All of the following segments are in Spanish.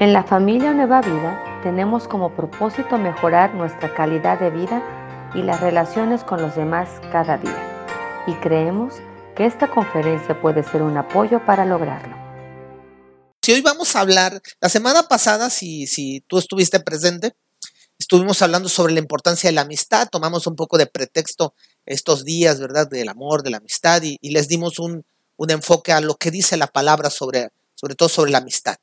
En la familia Nueva Vida tenemos como propósito mejorar nuestra calidad de vida y las relaciones con los demás cada día. Y creemos que esta conferencia puede ser un apoyo para lograrlo. Si hoy vamos a hablar, la semana pasada, si, si tú estuviste presente, estuvimos hablando sobre la importancia de la amistad, tomamos un poco de pretexto estos días, ¿verdad? Del amor, de la amistad y, les dimos un, un, enfoque a lo que dice la palabra sobre, sobre todo sobre la amistad.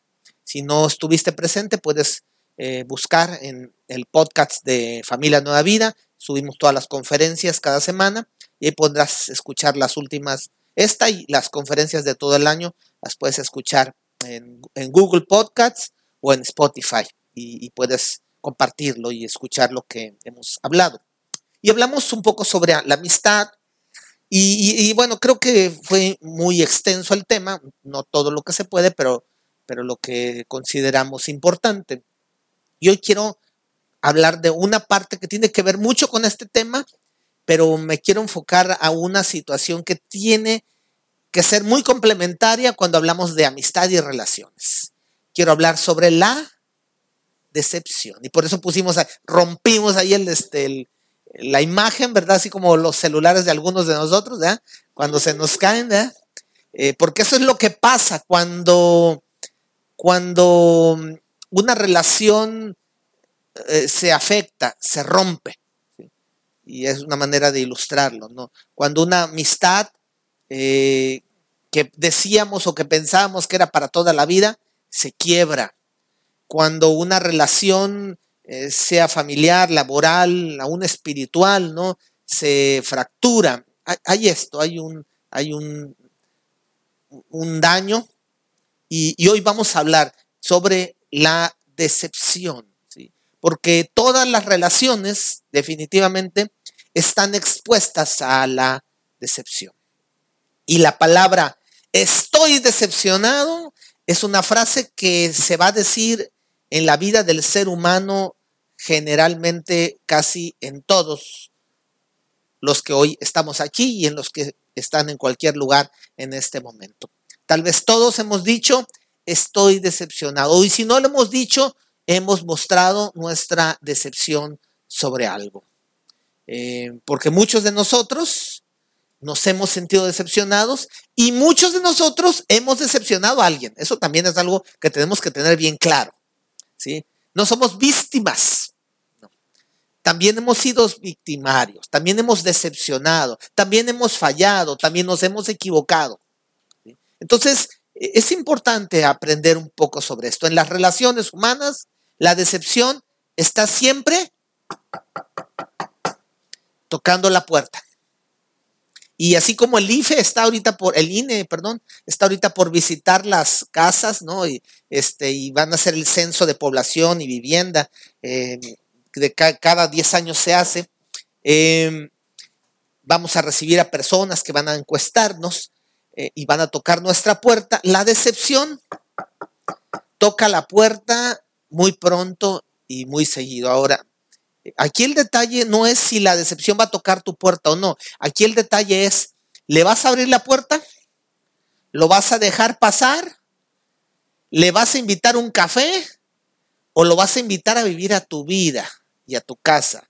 Si no estuviste presente, puedes eh, buscar en el podcast de Familia Nueva Vida. Subimos todas las conferencias cada semana y ahí podrás escuchar las últimas, esta y las conferencias de todo el año, las puedes escuchar en, Google Podcasts o en Spotify y, puedes compartirlo y escuchar lo que hemos hablado. Y hablamos un poco sobre la amistad, y, y, bueno, creo que fue muy extenso el tema, no todo lo que se puede, pero pero lo que consideramos importante. Y hoy quiero hablar de una parte que tiene que ver mucho con este tema, pero me quiero enfocar a una situación que tiene que ser muy complementaria cuando hablamos de amistad y relaciones. Quiero hablar sobre la decepción. Y por eso pusimos, rompimos ahí el, este, la imagen, ¿verdad? Así como los celulares de algunos de nosotros, ¿verdad? Cuando se nos caen, ¿verdad? Eh, porque eso es lo que pasa cuando cuando mm, una relación eh, se afecta, se rompe. Y es una manera de ilustrarlo, ¿no? Cuando una amistad eh, que decíamos o que pensábamos que era para toda la vida, se quiebra. Cuando una relación, eh, sea familiar, laboral, aún espiritual, ¿no? Se fractura. Hay, esto, hay un, hay un, un daño y, hoy vamos a hablar sobre la decepción, porque todas las relaciones definitivamente están expuestas a la decepción. Y la palabra estoy decepcionado es una frase que se va a decir en la vida del ser humano generalmente casi en todos los que hoy estamos aquí y en los que están en cualquier lugar en este momento. Tal vez todos hemos dicho, estoy decepcionado. Y si no lo hemos dicho, hemos mostrado nuestra decepción sobre algo. Eh, porque muchos de nosotros nos hemos sentido decepcionados y muchos de nosotros hemos decepcionado a alguien. Eso también es algo que tenemos que tener bien claro. ¿sí? No somos víctimas. También hemos sido victimarios, también hemos decepcionado, también hemos fallado, también nos hemos equivocado. Entonces, e-, es importante aprender un poco sobre esto. En las relaciones humanas, la decepción está siempre tocando la puerta. Y así como el IFE está ahorita por, el INE, perdón, está ahorita por visitar las casas, ¿no? Y, este, y van a hacer el censo de población y vivienda, eh, de cada 10 años se hace. Eh, vamos a recibir a personas que van a encuestarnos. Eh, y van a tocar nuestra puerta. La decepción toca la puerta muy pronto y muy seguido. Ahora, aquí el detalle no es si la decepción va a tocar tu puerta o no. Aquí el detalle es, ¿le vas a abrir la puerta? ¿Lo vas a dejar pasar? ¿Le vas a invitar un café? ¿O lo vas a invitar a vivir a tu vida y a tu casa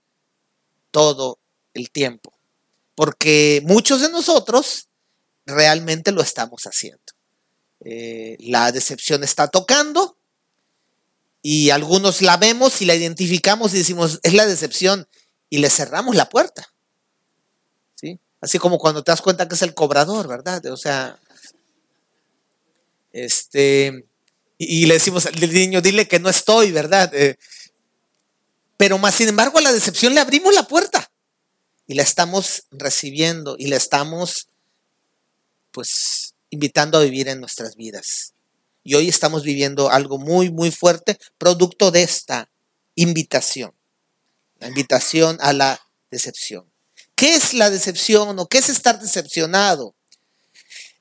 todo el tiempo? Porque muchos de nosotros realmente lo estamos haciendo. Eh, la decepción está tocando y algunos la vemos y la identificamos y decimos, es la decepción y le cerramos la puerta. ¿Sí? Así como cuando te das cuenta que es el cobrador, ¿verdad? O sea, este, y, le decimos al niño, dile que no estoy, ¿verdad? Eh, pero más sin embargo a la decepción le abrimos la puerta y la estamos recibiendo y la estamos pues invitando a vivir en nuestras vidas. Y hoy estamos viviendo algo muy, muy fuerte, producto de esta invitación, la invitación a la decepción. ¿Qué es la decepción o qué es estar decepcionado?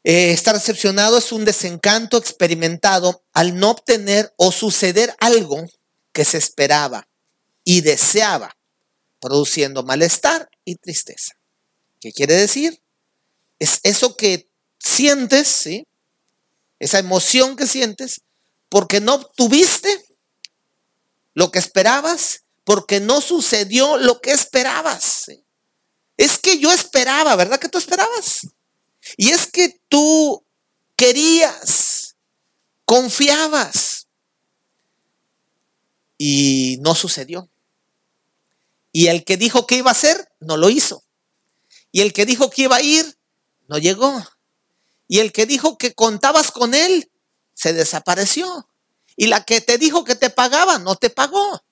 Eh, estar decepcionado es un desencanto experimentado al no obtener o suceder algo que se esperaba y deseaba, produciendo malestar y tristeza. ¿Qué quiere decir? Es eso que sientes, ¿sí? Esa emoción que sientes porque no obtuviste lo que esperabas, porque no sucedió lo que esperabas. Es que yo esperaba, ¿verdad que tú esperabas? Y es que tú querías, confiabas y no sucedió. Y el que dijo que iba a hacer, no lo hizo. Y el que dijo que iba a ir, no llegó. Y el que dijo que contabas con él, se desapareció. Y la que te dijo que te pagaba, no te pagó.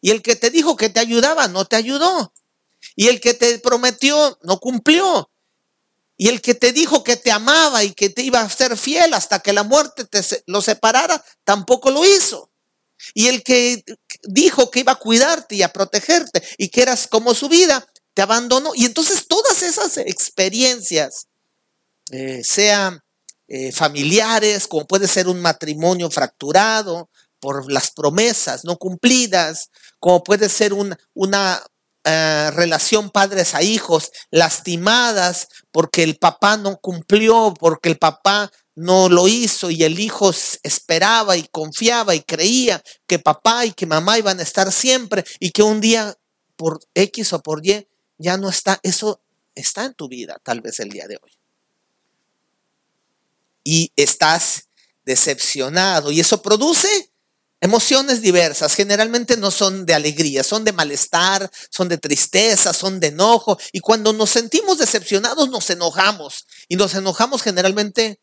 Y el que te dijo que te ayudaba, no te ayudó. Y el que te prometió, no cumplió. Y el que te dijo que te amaba y que te iba a ser fiel hasta que la muerte te lo separara, tampoco lo hizo. Y el que dijo que iba a cuidarte y a protegerte y que eras como su vida, te abandonó. Y entonces todas esas experiencias, eh, sean eh, familiares, como puede ser un matrimonio fracturado por las promesas no cumplidas, como puede ser una eh, relación padres a hijos lastimadas porque el papá no cumplió, porque el papá no lo hizo y el hijo esperaba y confiaba y creía que papá y que mamá iban a estar siempre y que un día por X o por Y ya no está. Eso está en tu vida tal vez el día de hoy. Y estás decepcionado y eso produce Emociones diversas, generalmente no son de alegría, son de malestar, son de tristeza, son de enojo. Y cuando nos sentimos decepcionados, nos enojamos. Y nos enojamos generalmente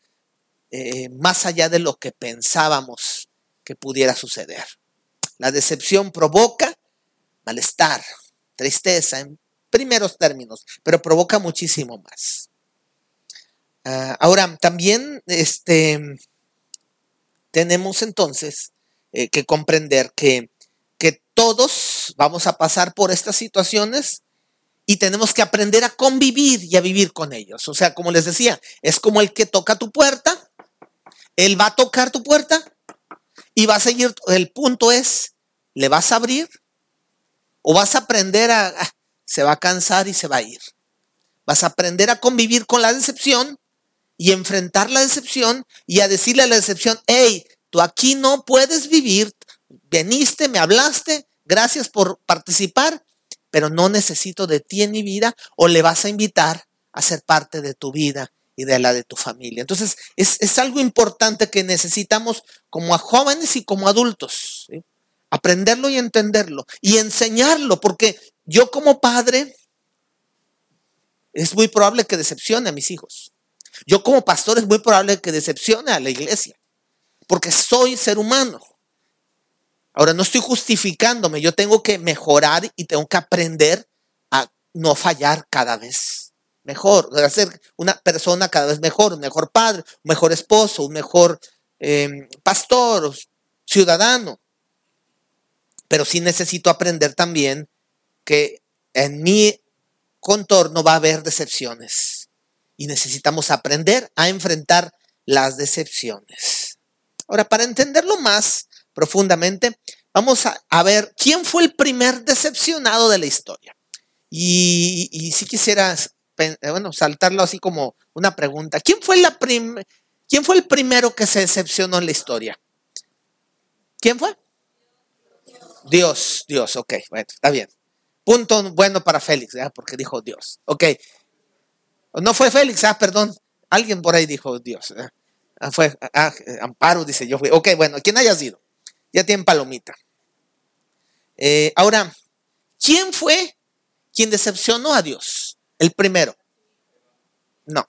eh, más allá de lo que pensábamos que pudiera suceder. La decepción provoca malestar, tristeza, en primeros términos, pero provoca muchísimo más. Ah, ahora, también este, tenemos entonces eh, que comprender que, que todos vamos a pasar por estas situaciones y tenemos que aprender a convivir y a vivir con ellos. O sea, como les decía, es como el que toca tu puerta, él va a tocar tu puerta y va a seguir, el punto es, ¿le vas a abrir? ¿O vas a aprender a, ah, se va a cansar y se va a ir? Vas a aprender a convivir con la decepción y enfrentar la decepción y a decirle a la decepción, hey, Tú aquí no puedes vivir. Veniste, me hablaste, gracias por participar, pero no necesito de ti en mi vida o le vas a invitar a ser parte de tu vida y de la de tu familia. Entonces, es, algo importante que necesitamos como jóvenes y como adultos, aprenderlo y entenderlo y enseñarlo, porque yo como padre es muy probable que decepcione a mis hijos. Yo como pastor es muy probable que decepcione a la iglesia porque soy ser humano. Ahora no estoy justificándome, yo tengo que mejorar y tengo que aprender a no fallar cada vez mejor, a ser una persona cada vez mejor, un mejor padre, un mejor esposo, un mejor em, pastor, ciudadano. Pero sí necesito aprender también que en mi contorno va a haber decepciones y necesitamos aprender a enfrentar las decepciones. Ahora, para entenderlo más profundamente, vamos a, ver quién fue el primer decepcionado de la historia. Y, si quisieras, eh, bueno, saltarlo así como una pregunta, ¿quién fue, la ¿quién fue el primero que se decepcionó en la historia? ¿Quién fue? Dios, Dios, ok, bueno, está bien. Punto bueno para Félix, porque dijo Dios. Ok. No fue Félix, ah, perdón. Alguien por ahí dijo Dios. Ah, fue ah, Amparo, dice yo fui. Ok, bueno, quien haya sido. Ya tienen palomita. Eh, ahora, ¿quién fue quien decepcionó a Dios? El primero. No.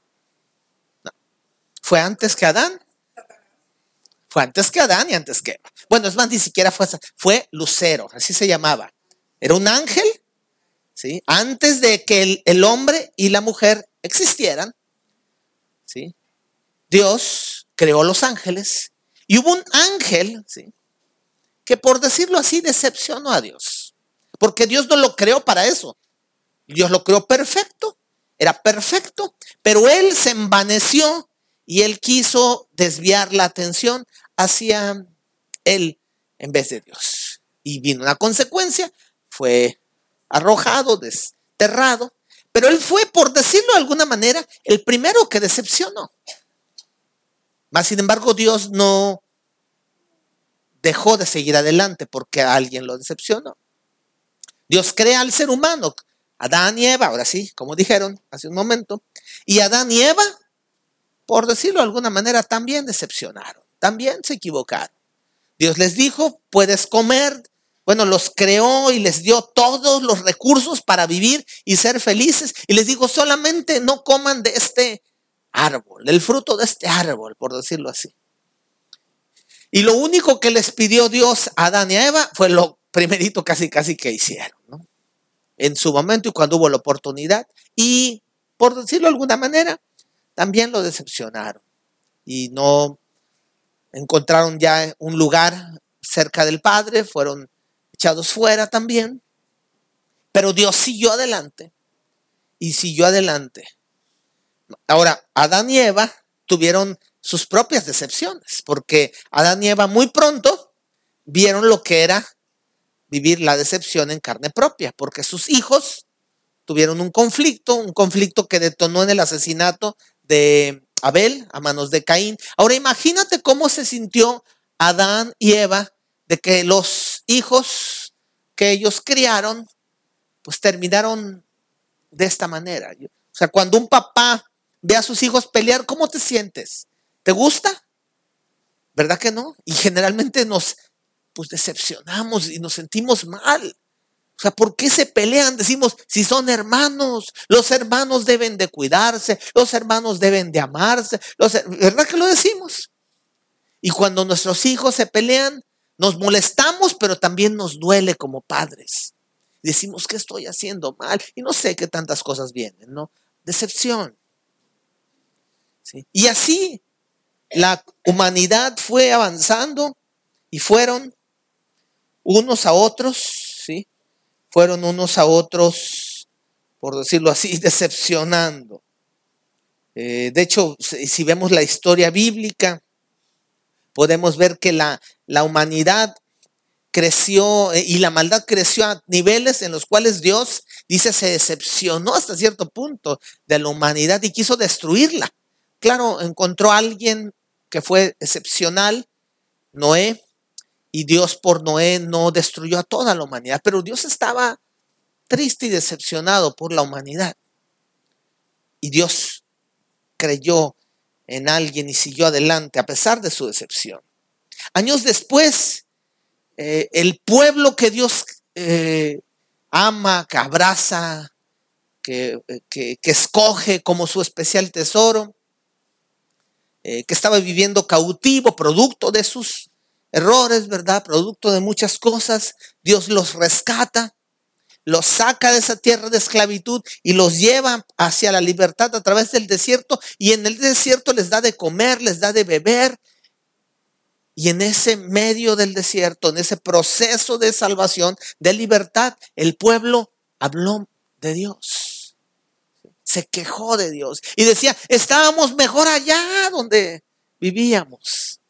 ¿Fue antes que Adán? Fue antes que Adán y antes que Eva. Bueno, es más, ni siquiera fue, fue Lucero, así se llamaba. Era un ángel, ¿sí? Antes de que el hombre y la mujer existieran, ¿sí? Dios creó los ángeles y hubo un ángel ¿sí? que por decirlo así decepcionó a Dios. Porque Dios no lo creó para eso. Dios lo creó perfecto, era perfecto, pero él se envaneció y él quiso desviar la atención hacia él en vez de Dios. Y vino una consecuencia, fue arrojado, desterrado, pero él fue, por decirlo de alguna manera, el primero que decepcionó. Mas, sin embargo, Dios no dejó de seguir adelante porque alguien lo decepcionó. Dios crea al ser humano, Adán y Eva, ahora sí, como dijeron hace un momento, y Adán y Eva, por decirlo de alguna manera, también decepcionaron, también se equivocaron. Dios les dijo, puedes comer, bueno, los creó y les dio todos los recursos para vivir y ser felices, y les dijo, solamente no coman de este árbol, del fruto de este árbol, por decirlo así. Y lo único que les pidió Dios a Adán y a Eva fue lo primerito casi casi que hicieron, ¿no? En su momento y cuando hubo la oportunidad. Y por decirlo de alguna manera, también lo decepcionaron. Y no encontraron ya un lugar cerca del Padre, fueron echados fuera también. Pero Dios siguió adelante y siguió adelante. Ahora, Adán y Eva tuvieron sus propias decepciones, porque Adán y Eva muy pronto vieron lo que era vivir la decepción en carne propia, porque sus hijos tuvieron un conflicto, un conflicto que detonó en el asesinato de Abel a manos de Caín. Ahora imagínate cómo se sintió Adán y Eva de que los hijos que ellos criaron, pues terminaron de esta manera. O sea, cuando un papá ve a sus hijos pelear, ¿cómo te sientes? ¿Te gusta? ¿Verdad que no? Y generalmente nos pues decepcionamos y nos sentimos mal. O sea, ¿por qué se pelean? Decimos, si son hermanos, los hermanos deben de cuidarse, los hermanos deben de amarse, ¿verdad que lo decimos? Y cuando nuestros hijos se pelean, nos molestamos, pero también nos duele como padres. Decimos, ¿qué estoy haciendo mal? Y no sé qué tantas cosas vienen, ¿no? Decepción. Y así la humanidad fue avanzando y fueron unos a otros, ¿sí? Fueron unos a otros, por decirlo así, decepcionando. Eh, de hecho, si vemos la historia bíblica, podemos ver que la, la humanidad creció eh, y la maldad creció a niveles en los cuales Dios, dice, se decepcionó hasta cierto punto de la humanidad y quiso destruirla. Claro, encontró a alguien que fue excepcional, Noé, y Dios por Noé no destruyó a toda la humanidad, pero Dios estaba triste y decepcionado por la humanidad. Y Dios creyó en alguien y siguió adelante a pesar de su decepción. Años después, eh, el pueblo que Dios eh, ama, que abraza, que, que, escoge como su especial tesoro, eh, que estaba viviendo cautivo, producto de sus errores, ¿verdad? Producto de muchas cosas. Dios los rescata, los saca de esa tierra de esclavitud y los lleva hacia la libertad a través del desierto. Y en el desierto les da de comer, les da de beber. Y en ese medio del desierto, en ese proceso de salvación, de libertad, el pueblo habló de Dios se quejó de Dios y decía, estábamos mejor allá donde vivíamos.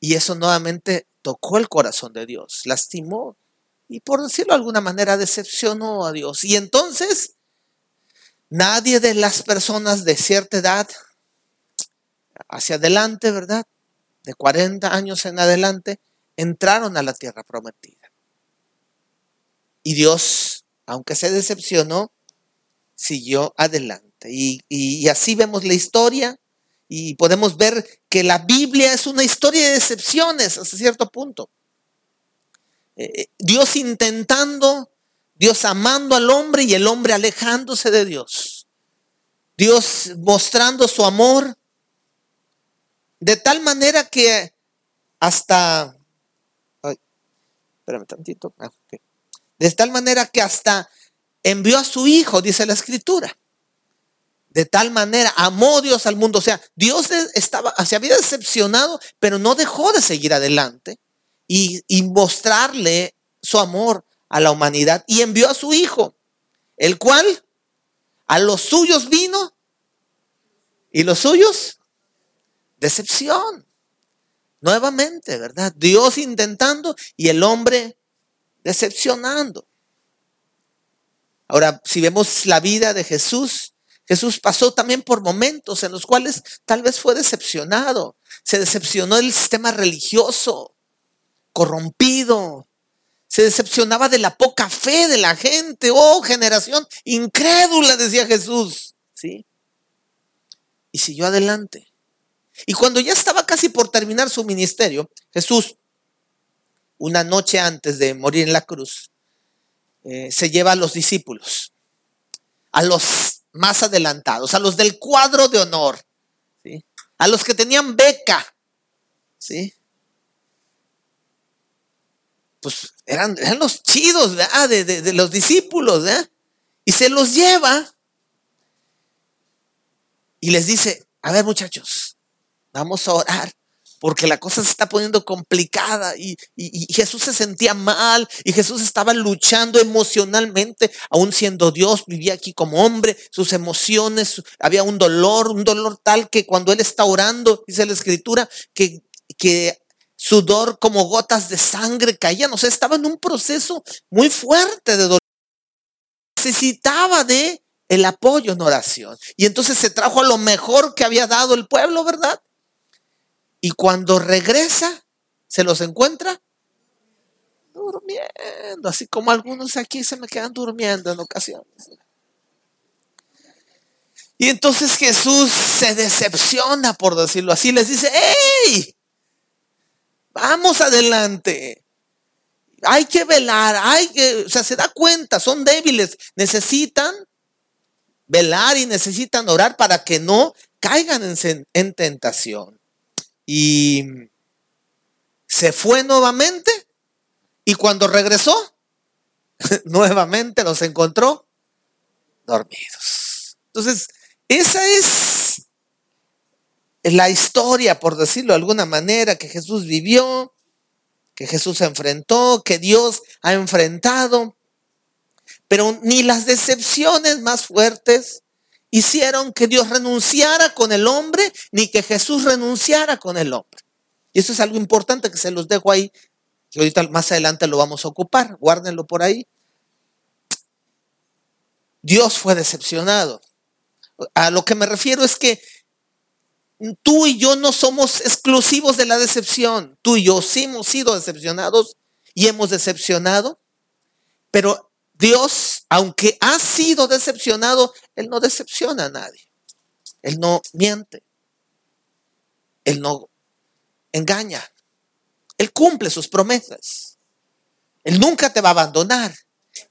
Y eso nuevamente tocó el corazón de Dios, lastimó y por decirlo de alguna manera decepcionó a Dios. Y entonces nadie de las personas de cierta edad hacia adelante, ¿verdad? De 40 años en adelante, entraron a la tierra prometida. Y Dios, aunque se decepcionó, siguió adelante. Y, así vemos la historia y podemos ver que la Biblia es una historia de decepciones hasta cierto punto. Eh, eh, Dios intentando, Dios amando al hombre y el hombre alejándose de Dios. Dios mostrando su amor de tal manera que hasta... espérame tantito. Ah, de tal manera que hasta envió a su Hijo, dice la Escritura. De tal manera amó Dios al mundo. O sea, Dios estaba, se había decepcionado, pero no dejó de seguir adelante y, y mostrarle su amor a la humanidad. Y envió a su Hijo, el cual a los suyos vino y los suyos, decepción. Nuevamente, ¿verdad? Dios intentando y el hombre decepcionando. Ahora, si vemos la vida de Jesús, Jesús pasó también por momentos en los cuales tal vez fue decepcionado. Se decepcionó del sistema religioso. corrompido. Se decepcionaba de la poca fe de la gente. Oh, generación incrédula, decía Jesús. ¿Sí? Y siguió adelante. Y cuando ya estaba casi por terminar su ministerio, Jesús, una noche antes de morir en la cruz, eh, se lleva a los discípulos, a los más adelantados, a los del cuadro de honor, a los que tenían beca, ¿sí? Pues eran, eran los chidos De, de, los discípulos, ¿verdad? y se los lleva y les dice, a ver muchachos, vamos a orar porque la cosa se está poniendo complicada y, Jesús se sentía mal y Jesús estaba luchando emocionalmente, aún siendo Dios, vivía aquí como hombre, sus emociones, había un dolor, un dolor tal que cuando él está orando, dice la escritura, que, que sudor como gotas de sangre caían, o sea, estaba en un proceso muy fuerte de dolor. Necesitaba de el apoyo en oración. Y entonces se trajo a lo mejor que había dado el pueblo, ¿verdad? Y cuando regresa, se los encuentra durmiendo, así como algunos aquí se me quedan durmiendo en ocasiones. Y entonces Jesús se decepciona, por decirlo así, les dice, ¡Ey! Vamos adelante. Hay que velar, hay que, o sea, se da cuenta, son débiles, necesitan velar y necesitan orar para que no caigan en, en tentación. Y se fue nuevamente y cuando regresó, nuevamente los encontró dormidos. Entonces, esa es la historia, por decirlo de alguna manera, que Jesús vivió, que Jesús enfrentó, que Dios ha enfrentado. Pero ni las decepciones más fuertes, hicieron que Dios renunciara con el hombre, ni que Jesús renunciara con el hombre. Y eso es algo importante que se los dejo ahí, que ahorita más adelante lo vamos a ocupar, guárdenlo por ahí. Dios fue decepcionado. A lo que me refiero es que tú y yo no somos exclusivos de la decepción. Tú y yo sí hemos sido decepcionados y hemos decepcionado, pero Dios, aunque ha sido decepcionado, Él no decepciona a nadie. Él no miente. Él no engaña. Él cumple sus promesas. Él nunca te va a abandonar.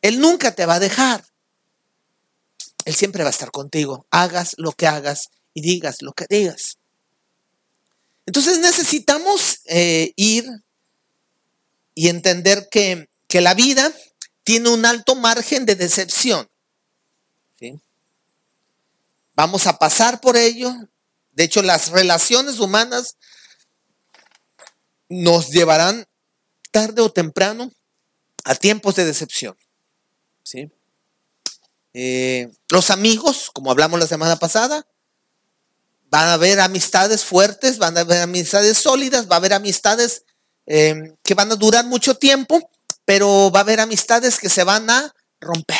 Él nunca te va a dejar. Él siempre va a estar contigo. Hagas lo que hagas y digas lo que digas. Entonces necesitamos eh, ir y entender que, que la vida tiene un alto margen de decepción. Vamos a pasar por ello. De hecho, las relaciones humanas nos llevarán tarde o temprano a tiempos de decepción. Eh, los amigos, como hablamos la semana pasada, van a haber amistades fuertes, van a haber amistades sólidas, va a haber amistades eh, que van a durar mucho tiempo pero va a haber amistades que se van a romper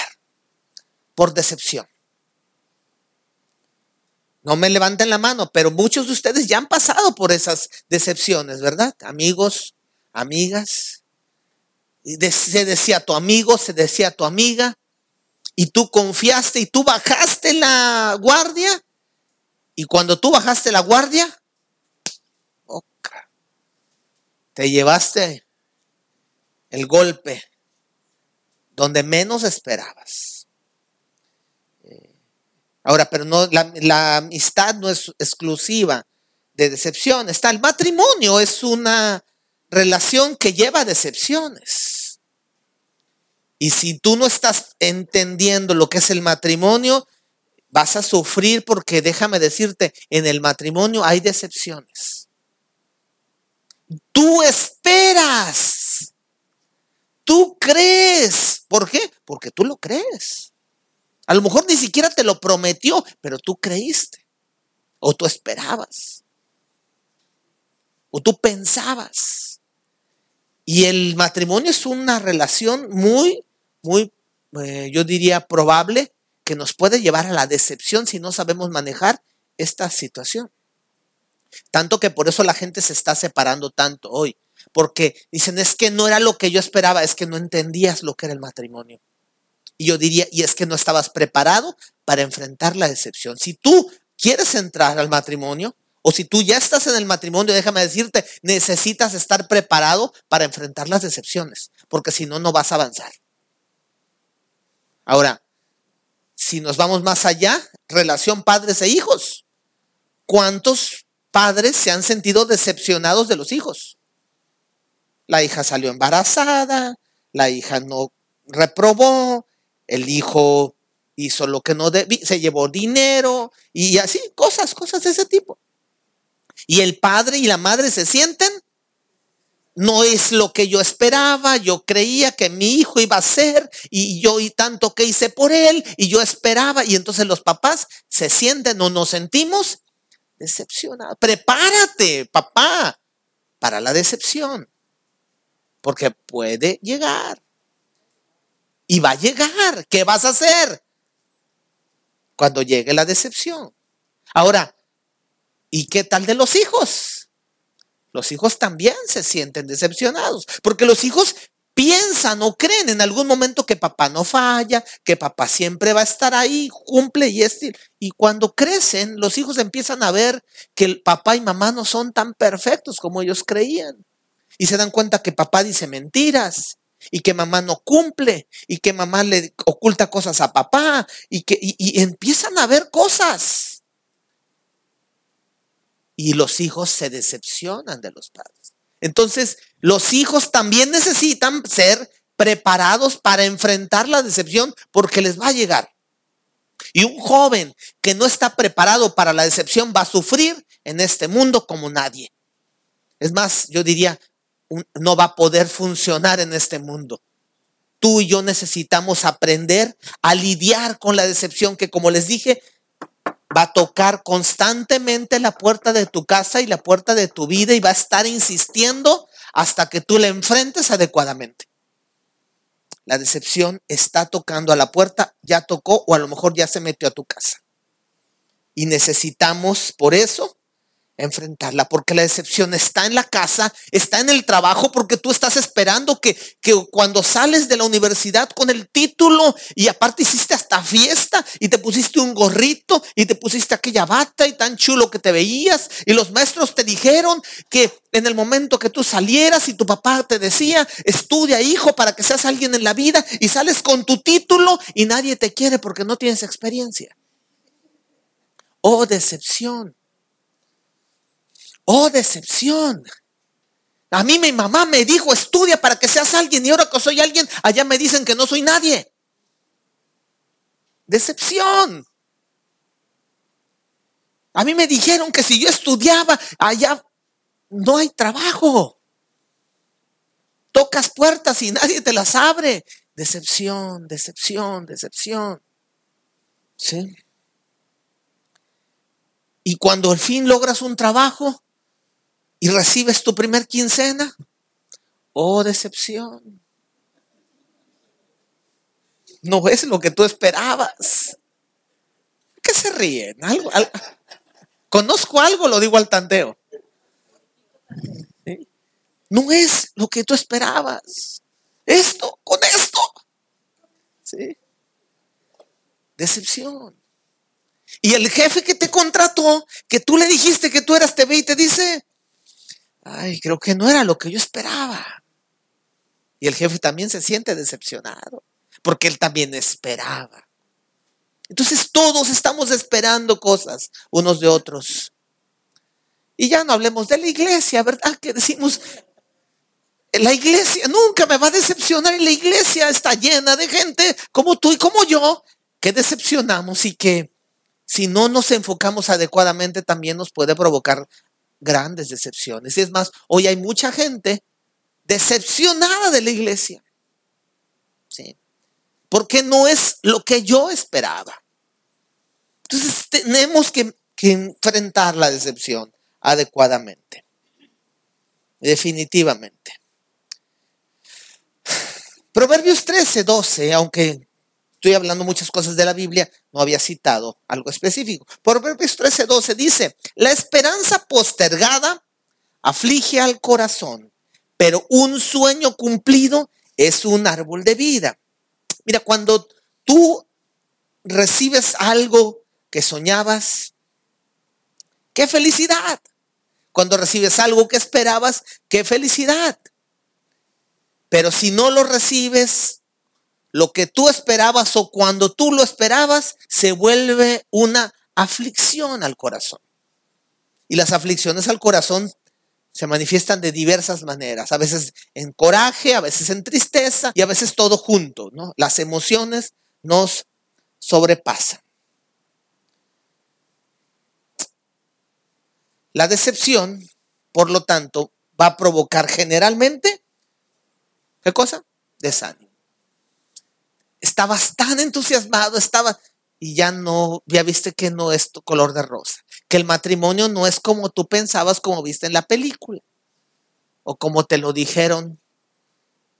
por decepción. No me levanten la mano, pero muchos de ustedes ya han pasado por esas decepciones, ¿verdad? Amigos, amigas. se decía tu amigo, se decía tu amiga, y tú confiaste y tú bajaste la guardia, y cuando tú bajaste la guardia, te llevaste el golpe donde menos esperabas. Eh, ahora, pero no, la, amistad no es exclusiva de decepción. Está el matrimonio, es una relación que lleva decepciones. Y si tú no estás entendiendo lo que es el matrimonio, vas a sufrir porque déjame decirte, en el matrimonio hay decepciones. Tú esperas Tú crees. ¿Por qué? Porque tú lo crees. A lo mejor ni siquiera te lo prometió, pero tú creíste. O tú esperabas. O tú pensabas. Y el matrimonio es una relación muy, muy, eh, yo diría, probable que nos puede llevar a la decepción si no sabemos manejar esta situación. Tanto que por eso la gente se está separando tanto hoy porque dicen, es que no era lo que yo esperaba, es que no entendías lo que era el matrimonio. Y yo diría, y es que no estabas preparado para enfrentar la decepción. Si tú quieres entrar al matrimonio, o si tú ya estás en el matrimonio, déjame decirte, necesitas estar preparado para enfrentar las decepciones, porque si no, no vas a avanzar. Ahora, si nos vamos más allá, relación padres e hijos. ¿Cuántos padres se han sentido decepcionados de los hijos? La hija salió embarazada, la hija no reprobó, el hijo hizo lo que no debía, se llevó dinero y así, cosas, cosas de ese tipo. Y el padre y la madre se sienten, no es lo que yo esperaba, yo creía que mi hijo iba a ser y yo y tanto que hice por él y yo esperaba y entonces los papás se sienten o nos sentimos decepcionados. Prepárate, papá, para la decepción, porque puede llegar. Y va a llegar. ¿Qué vas a hacer? Cuando llegue la decepción. Ahora, ¿y qué tal de los hijos? Los hijos también se sienten decepcionados, porque los hijos piensan o creen en algún momento que papá no falla, que papá siempre va a estar ahí, cumple y es y cuando crecen, los hijos empiezan a ver que el papá y mamá no son tan perfectos como ellos creían y se dan cuenta que papá dice mentiras y que mamá no cumple y que mamá le oculta cosas a papá y que y, empiezan a ver cosas. Y los hijos se decepcionan de los padres. Entonces, los hijos también necesitan ser preparados para enfrentar la decepción porque les va a llegar. Y un joven que no está preparado para la decepción va a sufrir en este mundo como nadie. Es más, yo diría, no va a poder funcionar en este mundo. Tú y yo necesitamos aprender a lidiar con la decepción que, como les dije, va a tocar constantemente la puerta de tu casa y la puerta de tu vida y va a estar insistiendo hasta que tú la enfrentes adecuadamente. La decepción está tocando a la puerta, ya tocó o a lo mejor ya se metió a tu casa. Y necesitamos por eso enfrentarla, porque la decepción está en la casa, está en el trabajo, porque tú estás esperando que, que, cuando sales de la universidad con el título y aparte hiciste hasta fiesta y te pusiste un gorrito y te pusiste aquella bata y tan chulo que te veías y los maestros te dijeron que en el momento que tú salieras y tu papá te decía, estudia hijo para que seas alguien en la vida y sales con tu título y nadie te quiere porque no tienes experiencia. Oh, decepción. Oh, decepción. A mí mi mamá me dijo, estudia para que seas alguien y ahora que soy alguien, allá me dicen que no soy nadie. Decepción. A mí me dijeron que si yo estudiaba, allá no hay trabajo. Tocas puertas y nadie te las abre. Decepción, decepción, decepción. ¿Sí? Y cuando al fin logras un trabajo, y recibes tu primer quincena. Oh, decepción. No es lo que tú esperabas. ¿Qué se ríen? ¿Algo, Conozco algo, lo digo al tanteo. No es lo que tú esperabas. Esto, con esto. ¿Sí? Decepción. Y el jefe que te contrató, que tú le dijiste que tú eras TV y te dice, ay, creo que no era lo que yo esperaba. Y el jefe también se siente decepcionado, porque él también esperaba. Entonces todos estamos esperando cosas unos de otros. Y ya no hablemos de la iglesia, ¿verdad? Que decimos, la iglesia nunca me va a decepcionar y la iglesia está llena de gente como tú y como yo, que decepcionamos y que si no nos enfocamos adecuadamente también nos puede provocar grandes decepciones. Y es más, hoy hay mucha gente decepcionada de la iglesia. ¿Sí? Porque no es lo que yo esperaba. Entonces tenemos que, que enfrentar la decepción adecuadamente. Definitivamente. Proverbios 13, 12, aunque estoy hablando muchas cosas de la Biblia, no había citado algo específico. Proverbios 13:12 dice, la esperanza postergada aflige al corazón, pero un sueño cumplido es un árbol de vida. Mira, cuando tú recibes algo que soñabas, qué felicidad. Cuando recibes algo que esperabas, qué felicidad. Pero si no lo recibes, lo que tú esperabas o cuando tú lo esperabas, se vuelve una aflicción al corazón. Y las aflicciones al corazón se manifiestan de diversas maneras, a veces en coraje, a veces en tristeza y a veces todo junto, ¿no? Las emociones nos sobrepasan. La decepción, por lo tanto, va a provocar generalmente, ¿qué cosa? Desánimo. Estabas tan entusiasmado, estaba y ya no, ya viste que no es tu color de rosa, que el matrimonio no es como tú pensabas, como viste en la película, o como te lo dijeron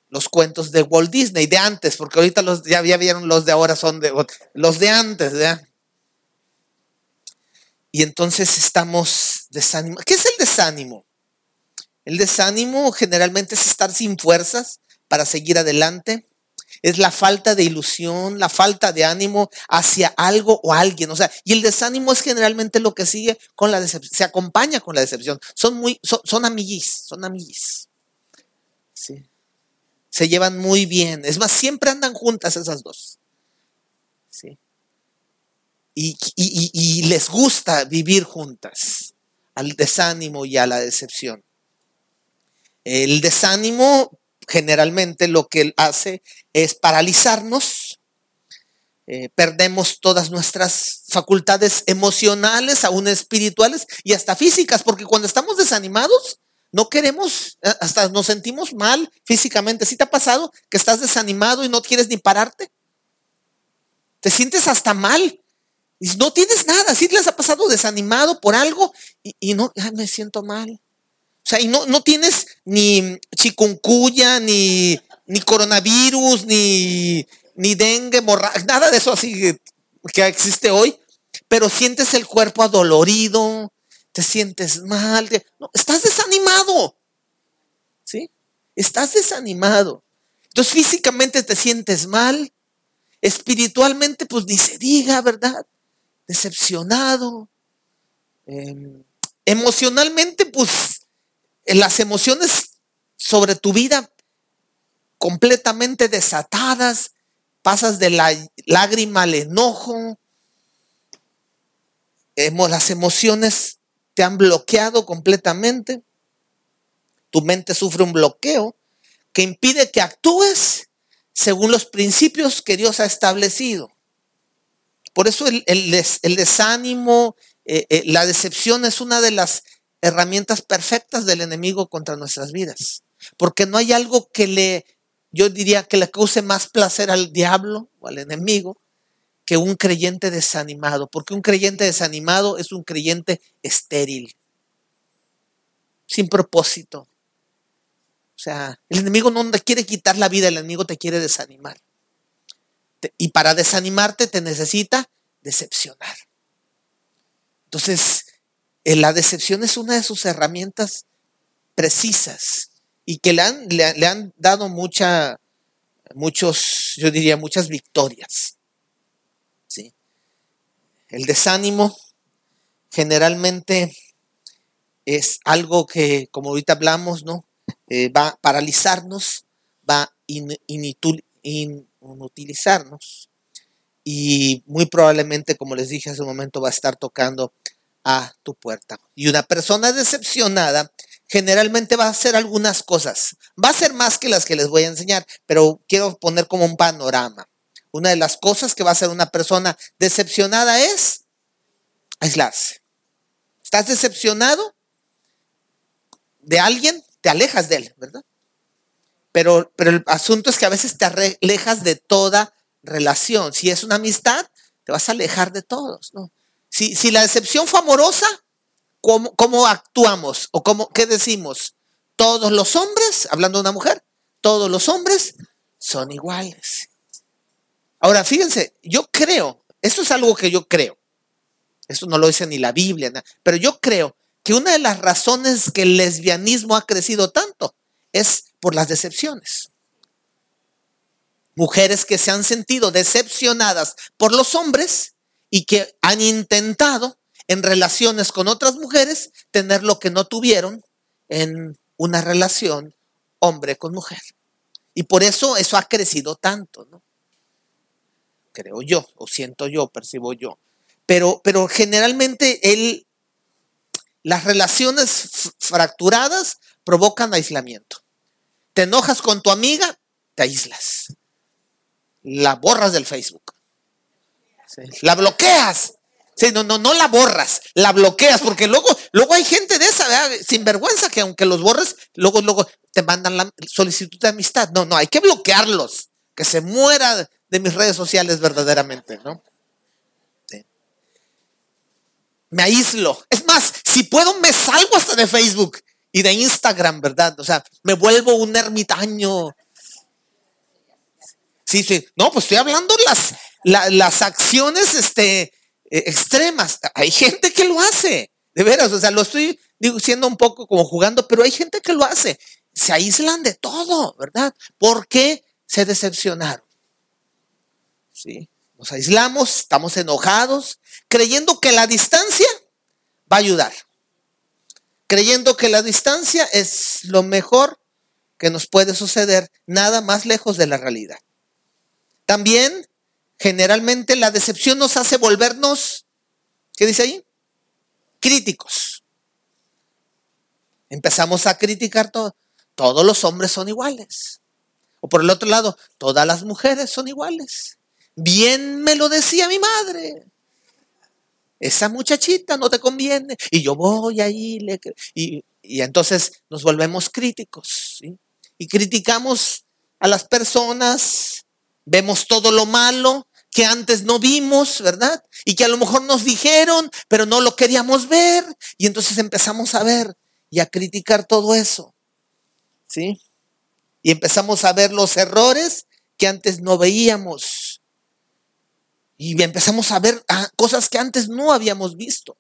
los cuentos de Walt Disney de antes, porque ahorita los ya, ya vieron los de ahora son de los de antes, ¿ya? Y entonces estamos desanimados. ¿Qué es el desánimo? El desánimo generalmente es estar sin fuerzas para seguir adelante. Es la falta de ilusión, la falta de ánimo hacia algo o alguien. O sea, y el desánimo es generalmente lo que sigue con la decepción, se acompaña con la decepción. Son muy, son, son amiguis, son amiguis. Sí. Se llevan muy bien. Es más, siempre andan juntas esas dos. Sí y, les gusta vivir juntas, al desánimo y a la decepción. El desánimo generalmente lo que hace es paralizarnos, eh, perdemos todas nuestras facultades emocionales, aún espirituales y hasta físicas, porque cuando estamos desanimados, no queremos, eh, hasta nos sentimos mal físicamente. ¿Sí te ha pasado que estás desanimado y no quieres ni pararte? Te sientes hasta mal no tienes nada, si les ha pasado desanimado por algo y, no, me siento mal. O sea, y no, no tienes ni chikungunya, ni, ni coronavirus, ni, ni dengue, morra, nada de eso así que existe hoy, pero sientes el cuerpo adolorido, te sientes mal, estás desanimado. ¿Sí? Estás desanimado. Entonces físicamente te sientes mal, espiritualmente pues ni se diga, ¿verdad? decepcionado. Em, emocionalmente, pues las emociones sobre tu vida completamente desatadas, pasas de la lágrima al enojo, las emociones te han bloqueado completamente, tu mente sufre un bloqueo que impide que actúes según los principios que Dios ha establecido. Por eso el, desánimo, eh, eh, la decepción es una de las herramientas perfectas del enemigo contra nuestras vidas. Porque no hay algo que le, yo diría que le cause más placer al diablo o al enemigo que un creyente desanimado. Porque un creyente desanimado es un creyente estéril, sin propósito. O sea, el enemigo no te quiere quitar la vida, el enemigo te quiere desanimar. Y para desanimarte te necesita decepcionar. Entonces, la decepción es una de sus herramientas precisas y que le han, le, han dado mucha, muchos, yo diría, muchas victorias. ¿sí? El desánimo generalmente es algo que, como ahorita hablamos, ¿no? Eh, va a paralizarnos, va a inutilizarnos y muy probablemente, como les dije hace un momento, va a estar tocando a tu puerta. Y una persona decepcionada generalmente va a hacer algunas cosas. Va a ser más que las que les voy a enseñar, pero quiero poner como un panorama. Una de las cosas que va a hacer una persona decepcionada es aislarse. ¿Estás decepcionado de alguien? Te alejas de él, ¿verdad? Pero, pero el asunto es que a veces te alejas de toda relación. Si es una amistad, te vas a alejar de todos, ¿no? Si, la decepción fue amorosa, ¿cómo, ¿cómo, actuamos? ¿O cómo, qué decimos? Todos los hombres, hablando de una mujer, todos los hombres son iguales. Ahora, fíjense, yo creo, esto es algo que yo creo, esto no lo dice ni la Biblia, pero yo creo que una de las razones que el lesbianismo ha crecido tanto es por las decepciones. Mujeres que se han sentido decepcionadas por los hombres y que han intentado en relaciones con otras mujeres tener lo que no tuvieron en una relación hombre con mujer. Y por eso eso ha crecido tanto, ¿no? Creo yo, o siento yo, percibo yo. Pero, pero generalmente el, las relaciones fracturadas provocan aislamiento. Te enojas con tu amiga, te aíslas. La borras del Facebook. La bloqueas. Sí, no, no, no la borras, la bloqueas, porque luego, luego hay gente de esa, sin vergüenza, que aunque los borres, luego, luego te mandan la solicitud de amistad. No, no, hay que bloquearlos, que se muera de mis redes sociales verdaderamente, ¿no? Me aíslo. Es más, si puedo, me salgo hasta de Facebook y de Instagram, ¿verdad? O sea, me vuelvo un ermitaño. Sí, sí. No, pues estoy hablando las, las acciones, este, eh, extremas. Hay gente que lo hace, de veras, o sea, lo estoy diciendo un poco como jugando, pero hay gente que lo hace. Se aíslan de todo, ¿verdad? ¿Por qué se decepcionaron? Sí, nos aislamos, estamos enojados, creyendo que la distancia va a ayudar. Creyendo que la distancia es lo mejor que nos puede suceder, nada más lejos de la realidad. También generalmente la decepción nos hace volvernos, ¿qué dice ahí? Críticos. Empezamos a criticar todo. Todos los hombres son iguales. O por el otro lado, todas las mujeres son iguales. Bien me lo decía mi madre. Esa muchachita no te conviene. Y yo voy ahí. y, y, entonces nos volvemos críticos. Y criticamos a las personas. Vemos todo lo malo que antes no vimos, ¿verdad? Y que a lo mejor nos dijeron, pero no lo queríamos ver. Y entonces empezamos a ver y a criticar todo eso. ¿Sí? Y empezamos a ver los errores que antes no veíamos. Y empezamos a ver ah, cosas que antes no habíamos visto.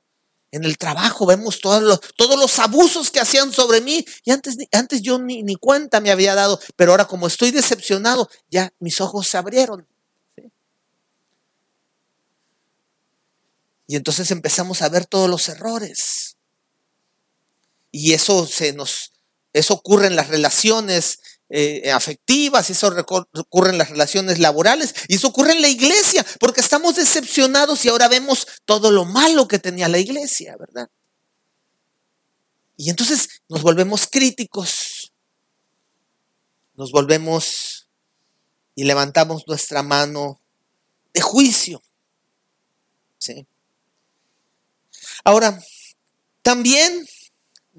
En el trabajo vemos todos los, todos los abusos que hacían sobre mí. Y antes, antes yo ni, ni cuenta me había dado. Pero ahora como estoy decepcionado, ya mis ojos se abrieron. Y entonces empezamos a ver todos los errores. Y eso se nos, eso ocurre en las relaciones eh, afectivas, eso ocurre en las relaciones laborales, y eso ocurre en la iglesia, porque estamos decepcionados y ahora vemos todo lo malo que tenía la iglesia, ¿verdad? Y entonces nos volvemos críticos, nos volvemos y levantamos nuestra mano de juicio. ¿sí? Ahora, también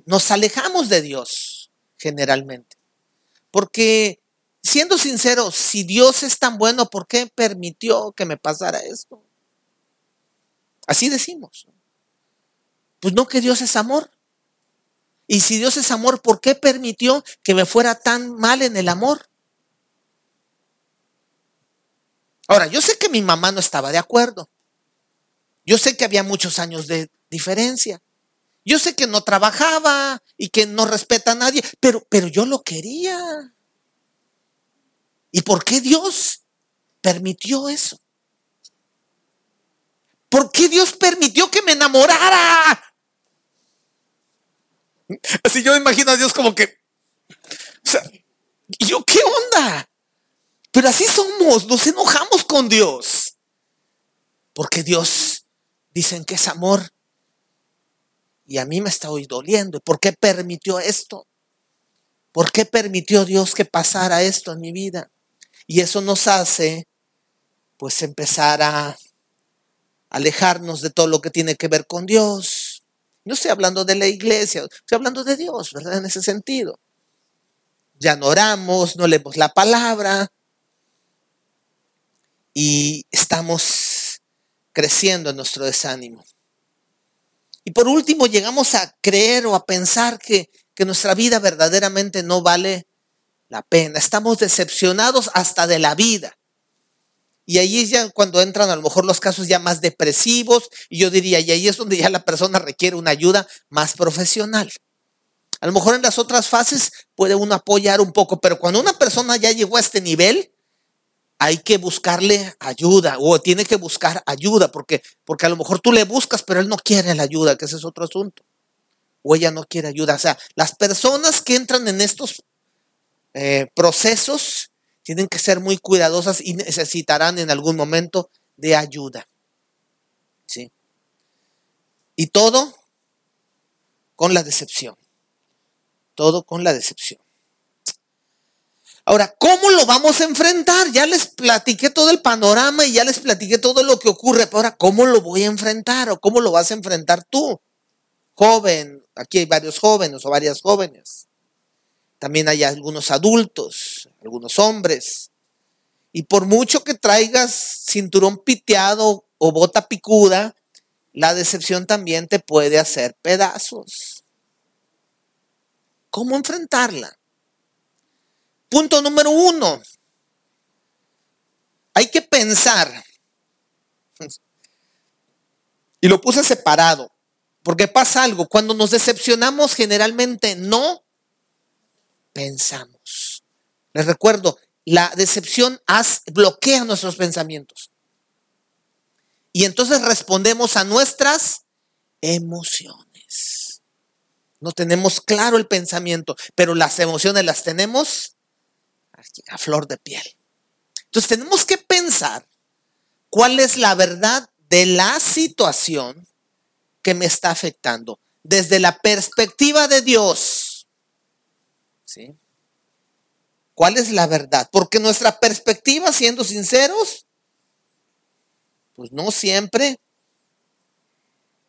nos alejamos de Dios generalmente. Porque, siendo sinceros, si Dios es tan bueno, ¿por qué permitió que me pasara esto? Así decimos. Pues no que Dios es amor. Y si Dios es amor, ¿por qué permitió que me fuera tan mal en el amor? Ahora, yo sé que mi mamá no estaba de acuerdo. Yo sé que había muchos años de diferencia. Yo sé que no trabajaba y que no respeta a nadie, pero, pero yo lo quería. ¿Y por qué Dios permitió eso? ¿Por qué Dios permitió que me enamorara? Así yo imagino a Dios como que, o ¿yo qué onda? Pero así somos, nos enojamos con Dios. Porque Dios dicen que es amor y a mí me está hoy doliendo. ¿Por qué permitió esto? ¿Por qué permitió Dios que pasara esto en mi vida? Y eso nos hace, pues, empezar a alejarnos de todo lo que tiene que ver con Dios. No estoy hablando de la iglesia, estoy hablando de Dios, ¿verdad? En ese sentido. Ya no oramos, no leemos la palabra y estamos creciendo en nuestro desánimo. Y por último, llegamos a creer o a pensar que, nuestra vida verdaderamente no vale la pena. Estamos decepcionados hasta de la vida. Y ahí es ya cuando entran a lo mejor los casos ya más depresivos, y yo diría, y ahí es donde ya la persona requiere una ayuda más profesional. A lo mejor en las otras fases puede uno apoyar un poco, pero cuando una persona ya llegó a este nivel, hay que buscarle ayuda o tiene que buscar ayuda porque, porque a lo mejor tú le buscas, pero él no quiere la ayuda, que ese es otro asunto. O ella no quiere ayuda. O sea, las personas que entran en estos eh, procesos tienen que ser muy cuidadosas y necesitarán en algún momento de ayuda. ¿Sí? Y todo con la decepción. Todo con la decepción. Ahora, ¿cómo lo vamos a enfrentar? Ya les platiqué todo el panorama y ya les platiqué todo lo que ocurre. Pero ahora, ¿cómo lo voy a enfrentar o cómo lo vas a enfrentar tú? Joven, aquí hay varios jóvenes o varias jóvenes. También hay algunos adultos, algunos hombres. Y por mucho que traigas cinturón piteado o bota picuda, la decepción también te puede hacer pedazos. ¿Cómo enfrentarla? Punto número uno. Hay que pensar. Y lo puse separado. Porque pasa algo. Cuando nos decepcionamos, generalmente no pensamos. Les recuerdo, la decepción bloquea nuestros pensamientos. Y entonces respondemos a nuestras emociones. No tenemos claro el pensamiento, pero las emociones las tenemos a flor de piel. Entonces tenemos que pensar cuál es la verdad de la situación que me está afectando desde la perspectiva de Dios. ¿Sí? ¿Cuál es la verdad? Porque nuestra perspectiva, siendo sinceros, pues no siempre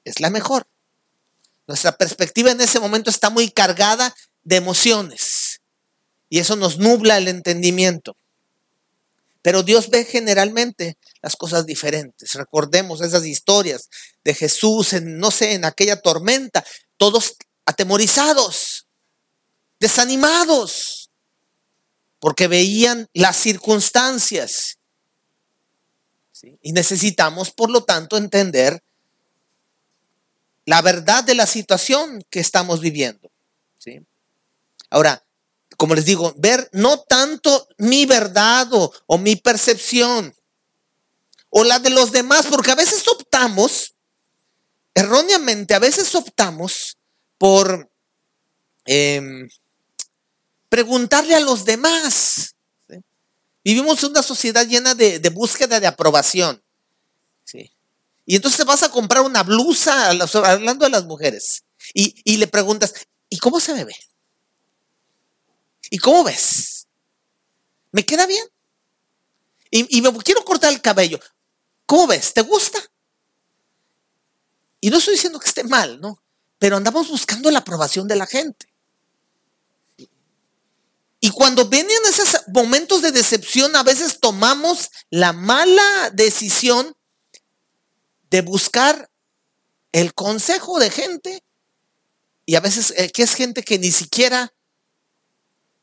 es la mejor. Nuestra perspectiva en ese momento está muy cargada de emociones. Y eso nos nubla el entendimiento. Pero Dios ve generalmente las cosas diferentes. Recordemos esas historias de Jesús en, no sé, en aquella tormenta, todos atemorizados, desanimados, porque veían las circunstancias. Y necesitamos, por lo tanto, entender la verdad de la situación que estamos viviendo. ¿sí? Ahora, como les digo, ver no tanto mi verdad o, mi percepción o la de los demás, porque a veces optamos, erróneamente, a veces optamos por em, preguntarle a los demás. Vivimos en una sociedad llena de, búsqueda de aprobación. Y entonces vas a comprar una blusa, hablando de las mujeres, y, y le preguntas, ¿y cómo se me ve? ¿Y cómo ves? ¿Me queda bien? Y, me quiero cortar el cabello. ¿Cómo ves? ¿Te gusta? Y no estoy diciendo que esté mal, ¿no? Pero andamos buscando la aprobación de la gente. Y cuando vienen esos momentos de decepción, a veces tomamos la mala decisión de buscar el consejo de gente. Y a veces eh, que es gente que ni siquiera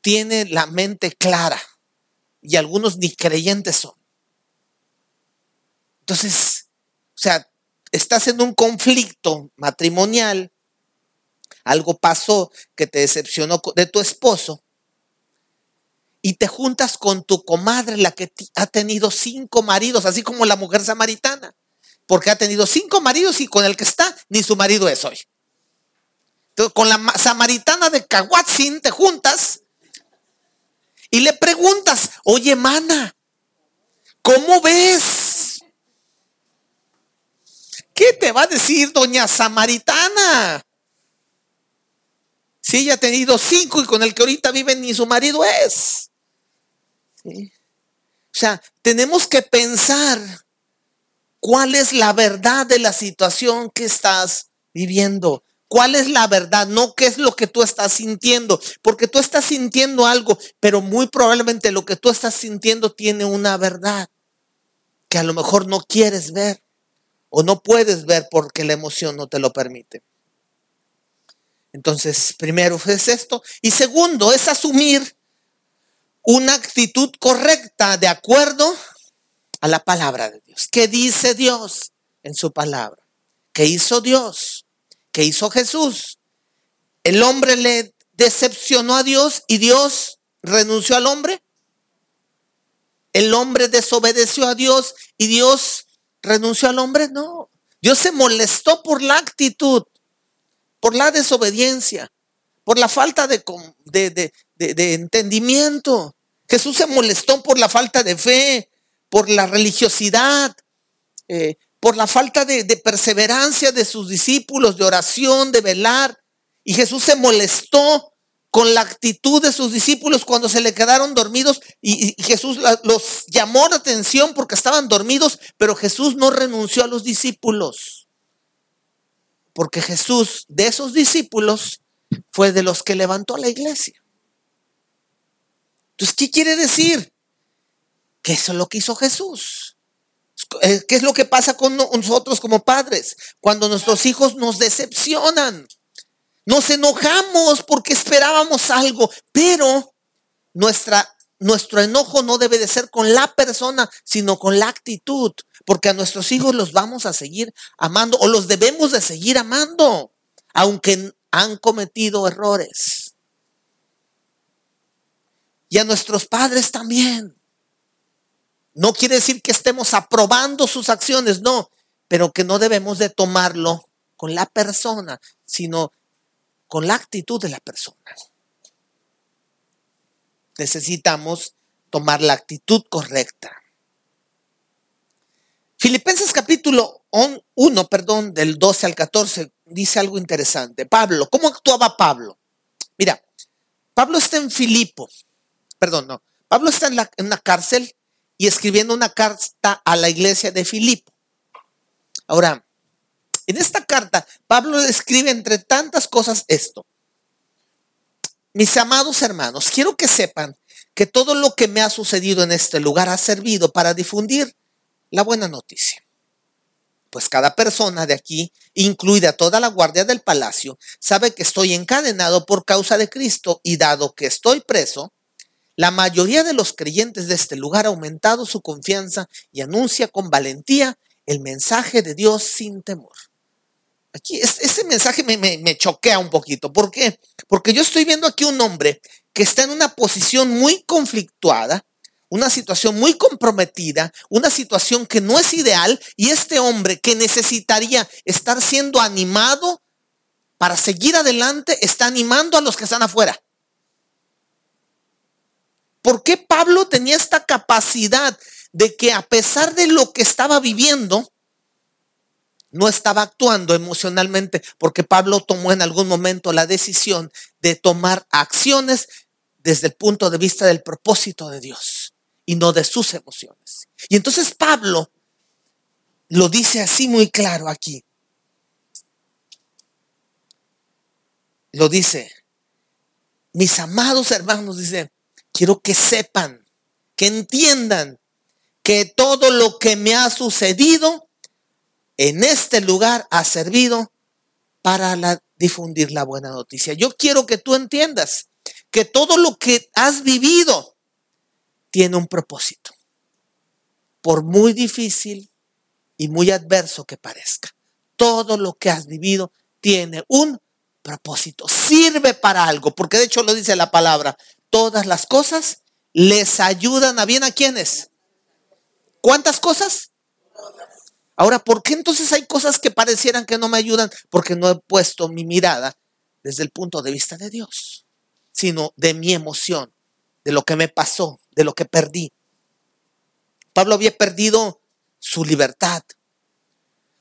tiene la mente clara y algunos ni creyentes son. Entonces, o sea, estás en un conflicto matrimonial, algo pasó que te decepcionó de tu esposo y te juntas con tu comadre, la que ha tenido cinco maridos, así como la mujer samaritana, porque ha tenido cinco maridos y con el que está, ni su marido es hoy. Con la samaritana de Cahuatzin te juntas y le preguntas, oye, mana, ¿cómo ves? ¿Qué te va a decir doña Samaritana? Si ella ha tenido cinco y con el que ahorita vive ni su marido es. O sea, tenemos que pensar cuál es la verdad de la situación que estás viviendo. ¿Cuál es la verdad? No qué es lo que tú estás sintiendo, porque tú estás sintiendo algo, pero muy probablemente lo que tú estás sintiendo tiene una verdad que a lo mejor no quieres ver o no puedes ver porque la emoción no te lo permite. Entonces, primero es esto. Y segundo, es asumir una actitud correcta de acuerdo a la palabra de Dios. ¿Qué dice Dios en su palabra? ¿Qué hizo Dios? ¿Qué hizo Jesús? El hombre le decepcionó a Dios y Dios renunció al hombre? ¿El hombre desobedeció a Dios y Dios renunció al hombre? No. Dios se molestó por la actitud, por la desobediencia, por la falta de, entendimiento. Jesús se molestó por la falta de fe, por la religiosidad, eh, por la falta de, perseverancia de sus discípulos, de oración, de velar. Y Jesús se molestó con la actitud de sus discípulos cuando se le quedaron dormidos y, Jesús los llamó la atención porque estaban dormidos, pero Jesús no renunció a los discípulos. Porque Jesús de esos discípulos fue de los que levantó la iglesia. Entonces, ¿qué quiere decir? Que eso es lo que hizo Jesús. Eh, ¿Qué es lo que pasa con nosotros como padres? Cuando nuestros hijos nos decepcionan. Nos enojamos porque esperábamos algo, pero nuestra, nuestro enojo no debe de ser con la persona, sino con la actitud, porque a nuestros hijos los vamos a seguir amando o los debemos de seguir amando, aunque han cometido errores. Y a nuestros padres también. No quiere decir que estemos aprobando sus acciones, no, pero que no debemos de tomarlo con la persona, sino con la actitud de la persona. Necesitamos tomar la actitud correcta. Filipenses capítulo 1, perdón, del 12 al 14, dice algo interesante. Pablo, ¿cómo actuaba Pablo? Mira, Pablo está en Filipo, perdón, no, Pablo está en, la, en una cárcel y escribiendo una carta a la iglesia de Filipo. Ahora, en esta carta, Pablo escribe entre tantas cosas esto. Mis amados hermanos, quiero que sepan que todo lo que me ha sucedido en este lugar ha servido para difundir la buena noticia. Pues cada persona de aquí, incluida toda la guardia del palacio, sabe que estoy encadenado por causa de Cristo y dado que estoy preso, la mayoría de los creyentes de este lugar ha aumentado su confianza y anuncia con valentía el mensaje de Dios sin temor. Aquí ese mensaje me, me, choquea un poquito. ¿Por qué? Porque yo estoy viendo aquí un hombre que está en una posición muy conflictuada, una situación muy comprometida, una situación que no es ideal y este hombre que necesitaría estar siendo animado para seguir adelante está animando a los que están afuera. ¿Por qué Pablo tenía esta capacidad de que a pesar de lo que estaba viviendo, no estaba actuando emocionalmente? Porque Pablo tomó en algún momento la decisión de tomar acciones desde el punto de vista del propósito de Dios y no de sus emociones. Y entonces Pablo lo dice así muy claro aquí. Lo dice, mis amados hermanos, dice, quiero que sepan, que entiendan que todo lo que me ha sucedido en este lugar ha servido para difundir la buena noticia. Yo quiero que tú entiendas que todo lo que has vivido tiene un propósito, por muy difícil y muy adverso que parezca. Todo lo que has vivido tiene un propósito, sirve para algo, porque de hecho lo dice la palabra, todas las cosas les ayudan a bien a quienes. ¿Cuántas cosas? Ahora, ¿por qué entonces hay cosas que parecieran que no me ayudan? Porque no he puesto mi mirada desde el punto de vista de Dios, sino de mi emoción, de lo que me pasó, de lo que perdí. Pablo había perdido su libertad.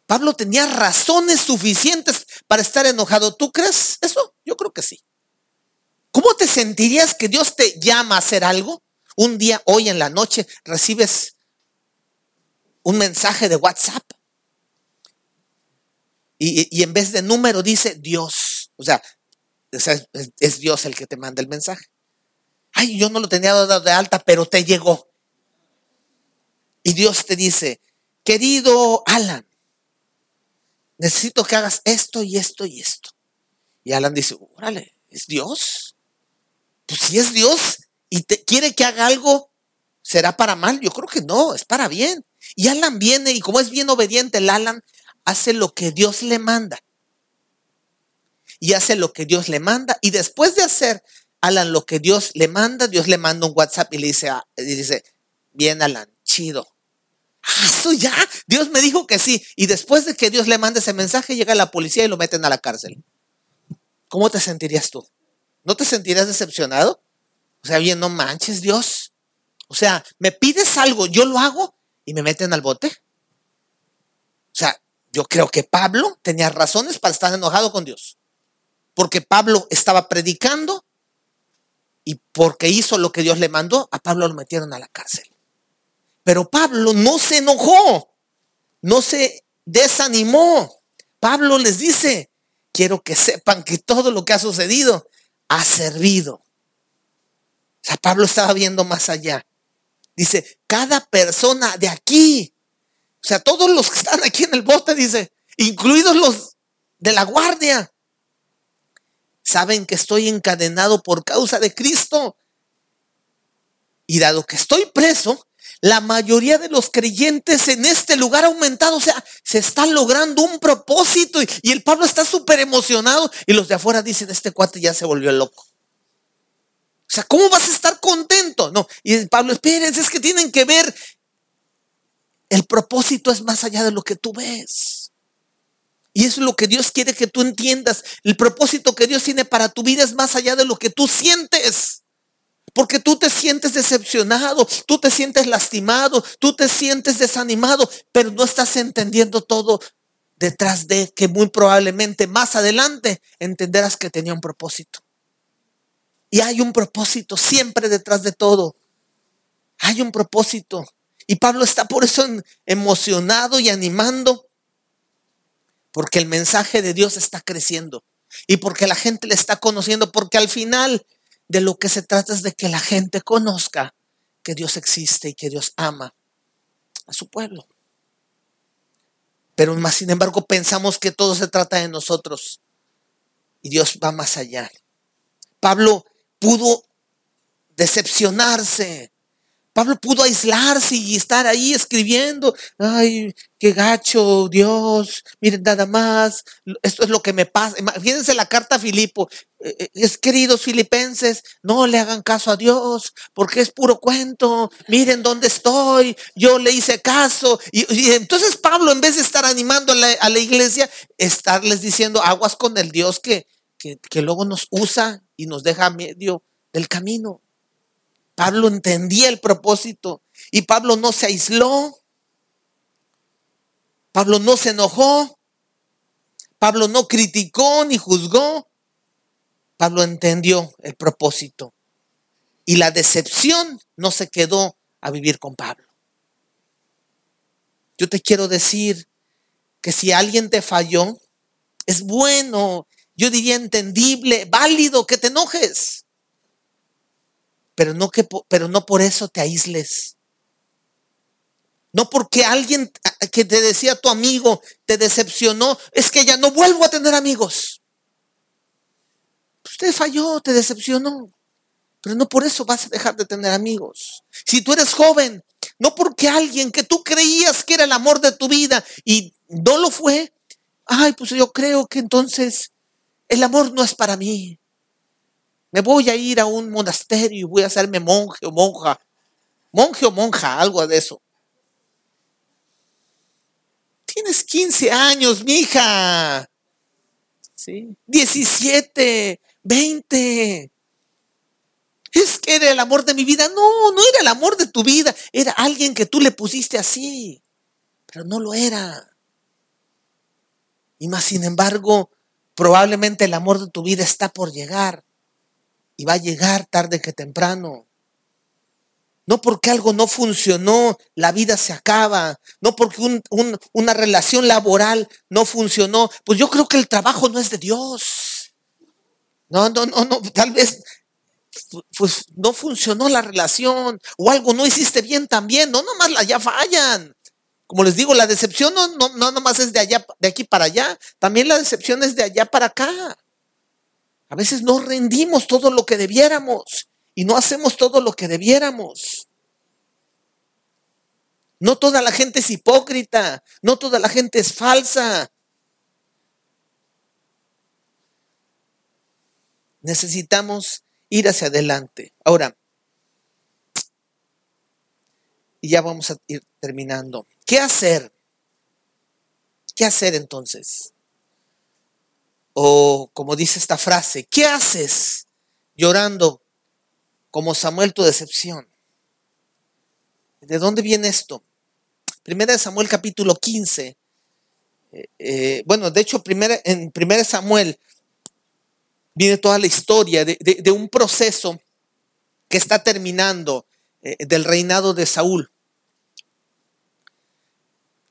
Pablo tenía razones suficientes para estar enojado. ¿Tú crees eso? Yo creo que sí. ¿Cómo te sentirías que Dios te llama a hacer algo? Un día, hoy en la noche, recibes un mensaje de WhatsApp y, en vez de número dice Dios. O sea, es, Dios el que te manda el mensaje. Ay, yo no lo tenía dado de alta, pero te llegó. Y Dios te dice, querido Alan, necesito que hagas esto y esto y esto. Y Alan dice, órale, ¿es Dios? Pues si es Dios y te quiere que haga algo, ¿será para mal? Yo creo que no, es para bien. Y Alan viene y como es bien obediente, el Alan hace lo que Dios le manda. y hace lo que Dios le manda. Y después de hacer Alan lo que Dios le manda, Dios le manda un WhatsApp y le dice, dice bien Alan, chido. Ah, eso ya, Dios me dijo que sí. Y después de que Dios le manda ese mensaje, llega la policía y lo meten a la cárcel. ¿Cómo te sentirías tú? ¿No te sentirías decepcionado? O sea, bien, no manches, Dios. O sea, me pides algo, yo lo hago y me meten al bote. O sea, yo creo que Pablo tenía razones para estar enojado con Dios. Porque Pablo estaba predicando y porque hizo lo que Dios le mandó, a Pablo lo metieron a la cárcel. Pero Pablo no se enojó, no se desanimó. Pablo les dice, quiero que sepan que todo lo que ha sucedido ha servido. O sea, Pablo estaba viendo más allá. Dice, cada persona de aquí, o sea, todos los que están aquí en el bote, dice, incluidos los de la guardia, saben que estoy encadenado por causa de Cristo. Y dado que estoy preso, la mayoría de los creyentes en este lugar ha aumentado, o sea, se está logrando un propósito y, el Pablo está súper emocionado y los de afuera dicen, este cuate ya se volvió loco. O sea, ¿cómo vas a estar contento? No, y el Pablo, espérense, es que tienen que ver, el propósito es más allá de lo que tú ves. Y es lo que Dios quiere que tú entiendas. El propósito que Dios tiene para tu vida es más allá de lo que tú sientes. Porque tú te sientes decepcionado, tú te sientes lastimado, tú te sientes desanimado, pero no estás entendiendo todo detrás de que muy probablemente más adelante entenderás que tenía un propósito. Y hay un propósito siempre detrás de todo. Hay un propósito. Y Pablo está por eso emocionado y animando porque el mensaje de Dios está creciendo y porque la gente le está conociendo, porque al final de lo que se trata es de que la gente conozca que Dios existe y que Dios ama a su pueblo. Pero más sin embargo pensamos que todo se trata de nosotros y Dios va más allá. Pablo pudo decepcionarse, Pablo pudo aislarse y estar ahí escribiendo, ay, qué gacho, Dios, miren nada más, esto es lo que me pasa. Fíjense la carta a Filipo, eh, eh, es queridos filipenses, no le hagan caso a Dios, porque es puro cuento, miren dónde estoy, yo le hice caso. Y, entonces Pablo, en vez de estar animando a la, iglesia, estarles diciendo, aguas con el Dios que, que, que luego nos usa y nos deja a medio del camino. Pablo entendía el propósito y Pablo no se aisló. Pablo no se enojó. Pablo no criticó ni juzgó. Pablo entendió el propósito. Y la decepción no se quedó a vivir con Pablo. Yo te quiero decir que si alguien te falló, es bueno, yo diría entendible, válido que te enojes pero no, que, pero no por eso te aísles. No porque alguien que te decía tu amigo te decepcionó, es que ya no vuelvo a tener amigos. Usted falló, te decepcionó, pero no por eso vas a dejar de tener amigos. Si tú eres joven, no porque alguien que tú creías que era el amor de tu vida y no lo fue, ay, pues yo creo que entonces el amor no es para mí. Me voy a ir a un monasterio y voy a hacerme monje o monja. Monje o monja, algo de eso. Tienes 15 años, mija. ¿Sí? 17, 20. Es que era el amor de mi vida. No, no era el amor de tu vida. Era alguien que tú le pusiste así. Pero no lo era. Y más sin embargo, probablemente el amor de tu vida está por llegar y va a llegar tarde que temprano. No porque algo no funcionó, la vida se acaba. No porque una relación laboral no funcionó. Pues yo creo que el trabajo no es de Dios. No, no, no, no. Tal vez pues no funcionó la relación o algo no hiciste bien también. No, nomás ya fallan. Como les digo, la decepción no, no, no nomás es de allá, de aquí para allá. También la decepción es de allá para acá. A veces no rendimos todo lo que debiéramos y no hacemos todo lo que debiéramos. No toda la gente es hipócrita, no toda la gente es falsa. Necesitamos ir hacia adelante. Ahora, y ya vamos a ir terminando. ¿Qué hacer? ¿Qué hacer entonces? O como dice esta frase, ¿qué haces llorando como Samuel tu decepción? ¿De dónde viene esto? Primera de Samuel capítulo 15. Eh, eh, bueno, de hecho, en Primera Samuel viene toda la historia de, un proceso que está terminando eh, del reinado de Saúl.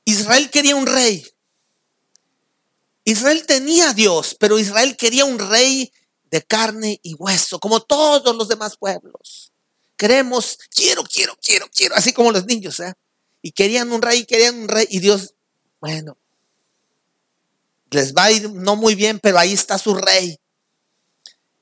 Israel quería un rey. Israel tenía a Dios, pero Israel quería un rey de carne y hueso, como todos los demás pueblos. Queremos, quiero, quiero, quiero, quiero, así como los niños, ¿eh? Y querían un rey, querían un rey, y Dios, bueno, les va a ir no muy bien, pero ahí está su rey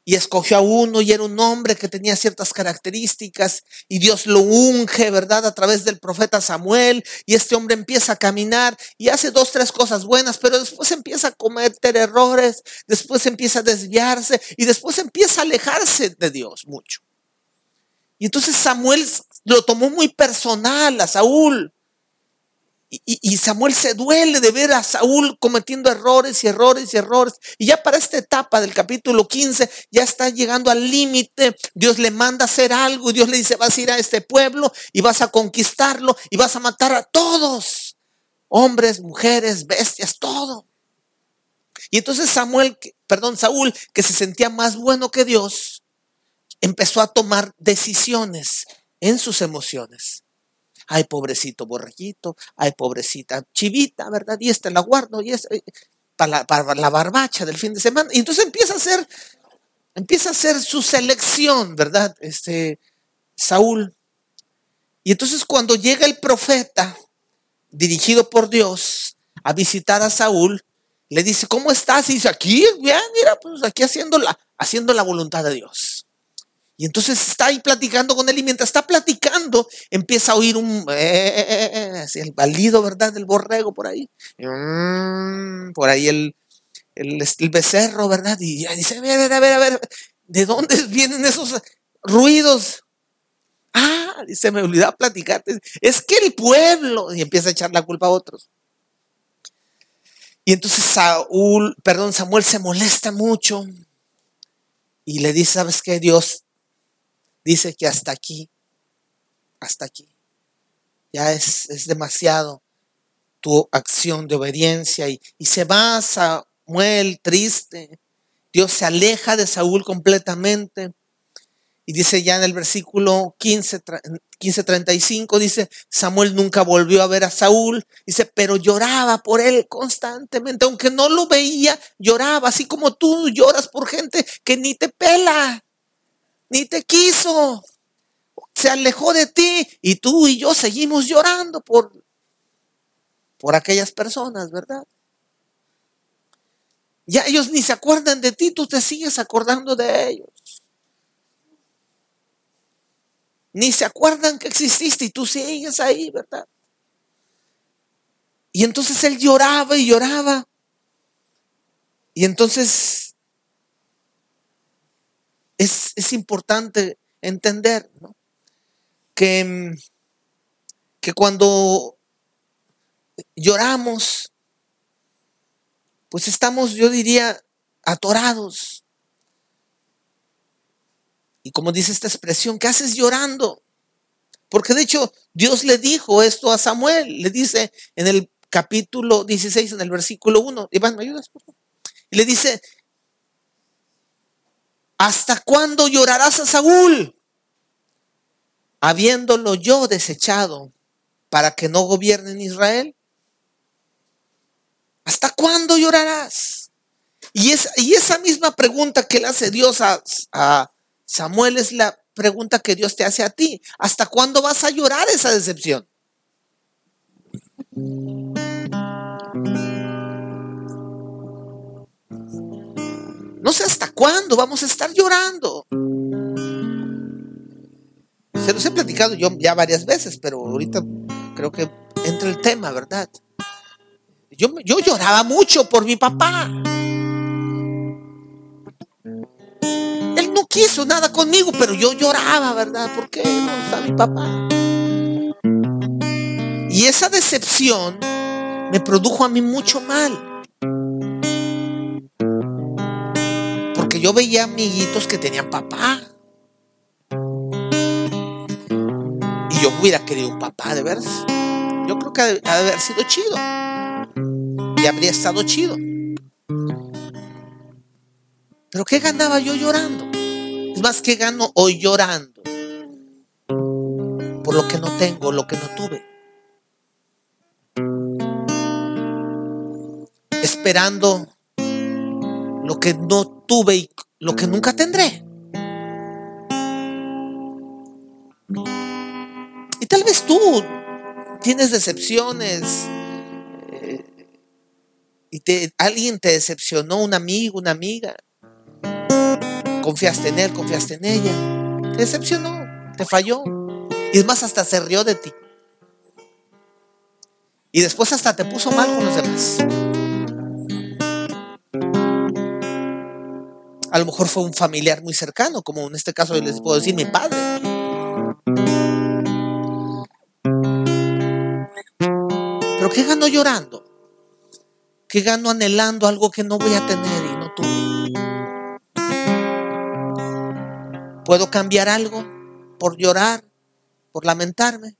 y escogió a uno y era un hombre que tenía ciertas características y Dios lo unge, ¿verdad? A través del profeta Samuel y este hombre empieza a caminar y hace dos, tres cosas buenas, pero después empieza a cometer errores, después empieza a desviarse y después empieza a alejarse de Dios mucho. Y entonces Samuel lo tomó muy personal a Saúl y, Samuel se duele de ver a Saúl cometiendo errores y errores y errores. Y ya para esta etapa del capítulo 15 ya está llegando al límite. Dios le manda hacer algo. Dios le dice, vas a ir a este pueblo y vas a conquistarlo y vas a matar a todos. Hombres, mujeres, bestias, todo. Y entonces Samuel, perdón, Saúl, que se sentía más bueno que Dios, empezó a tomar decisiones en sus emociones ay, pobrecito borreguito, ay, pobrecita chivita, ¿verdad? Y esta la guardo, y esta, eh, para la, barbacha del fin de semana. Y entonces empieza a hacer, empieza a hacer su selección, ¿verdad? Este, Saúl. Y entonces cuando llega el profeta, dirigido por Dios, a visitar a Saúl, le dice, ¿cómo estás? Y dice, aquí, bien, mira, pues aquí haciendo la, haciendo la voluntad de Dios. Y entonces está ahí platicando con él y mientras está platicando empieza a oír un, eh, el balido, ¿verdad? Del borrego por ahí. Mm, por ahí el, el, becerro, ¿verdad? Y dice, a ver, a ver, a ver, ¿de dónde vienen esos ruidos? Ah, se me olvidó platicarte. Es que el pueblo, y empieza a echar la culpa a otros. Y entonces Saúl, perdón, Samuel se molesta mucho y le dice, ¿sabes qué? Dios dice que hasta aquí, hasta aquí, ya es, demasiado tu acción de obediencia y, se va Samuel triste. Dios se aleja de Saúl completamente. Y dice ya en el versículo 15, 15:35, dice, Samuel nunca volvió a ver a Saúl. Dice, pero lloraba por él constantemente, aunque no lo veía, lloraba, así como tú lloras por gente que ni te pela ni te quiso. Se alejó de ti y tú y yo seguimos llorando por, por aquellas personas, ¿verdad? Ya ellos ni se acuerdan de ti, tú te sigues acordando de ellos. Ni se acuerdan que exististe y tú sigues ahí, ¿verdad? Y entonces él lloraba y lloraba. Y entonces es, importante entender que, que cuando lloramos, pues estamos, yo diría, atorados. Y como dice esta expresión, ¿qué haces llorando? Porque de hecho Dios le dijo esto a Samuel, le dice en el capítulo 16, en el versículo 1, Iván, ¿me ayudas? Y le dice, ¿Hasta cuándo llorarás a Saúl? Habiéndolo yo desechado para que no gobierne en Israel. ¿Hasta cuándo llorarás? Y, esa misma pregunta que le hace Dios a, a Samuel es la pregunta que Dios te hace a ti. ¿Hasta cuándo vas a llorar esa decepción? No sé hasta cuándo vamos a estar llorando. Se los he platicado yo ya varias veces, pero ahorita creo que entra el tema, ¿verdad? Yo, yo lloraba mucho por mi papá. quiso nada conmigo, pero yo lloraba, ¿verdad? ¿Por qué no está mi papá? Y esa decepción me produjo a mí mucho mal. Yo veía amiguitos que tenían papá. Y yo hubiera querido un papá, de veras. Yo creo que ha de haber sido chido. Y habría estado chido. Pero ¿qué ganaba yo llorando? Es más, ¿qué gano hoy llorando? Por lo que no tengo, lo que no tuve. Esperando lo que no tuve y lo que nunca tendré. Y tal vez tú tienes decepciones eh, y te, alguien te decepcionó, un amigo, una amiga. Confiaste en él, confiaste en ella. Te decepcionó, te falló. Y es más, hasta se rió de ti. Y después hasta te puso mal con los demás. A lo mejor fue un familiar muy cercano, como en este caso les puedo decir mi padre. Pero ¿qué gano llorando? ¿Qué gano anhelando algo que no voy a tener y no tuve? ¿Puedo cambiar algo por llorar, por lamentarme?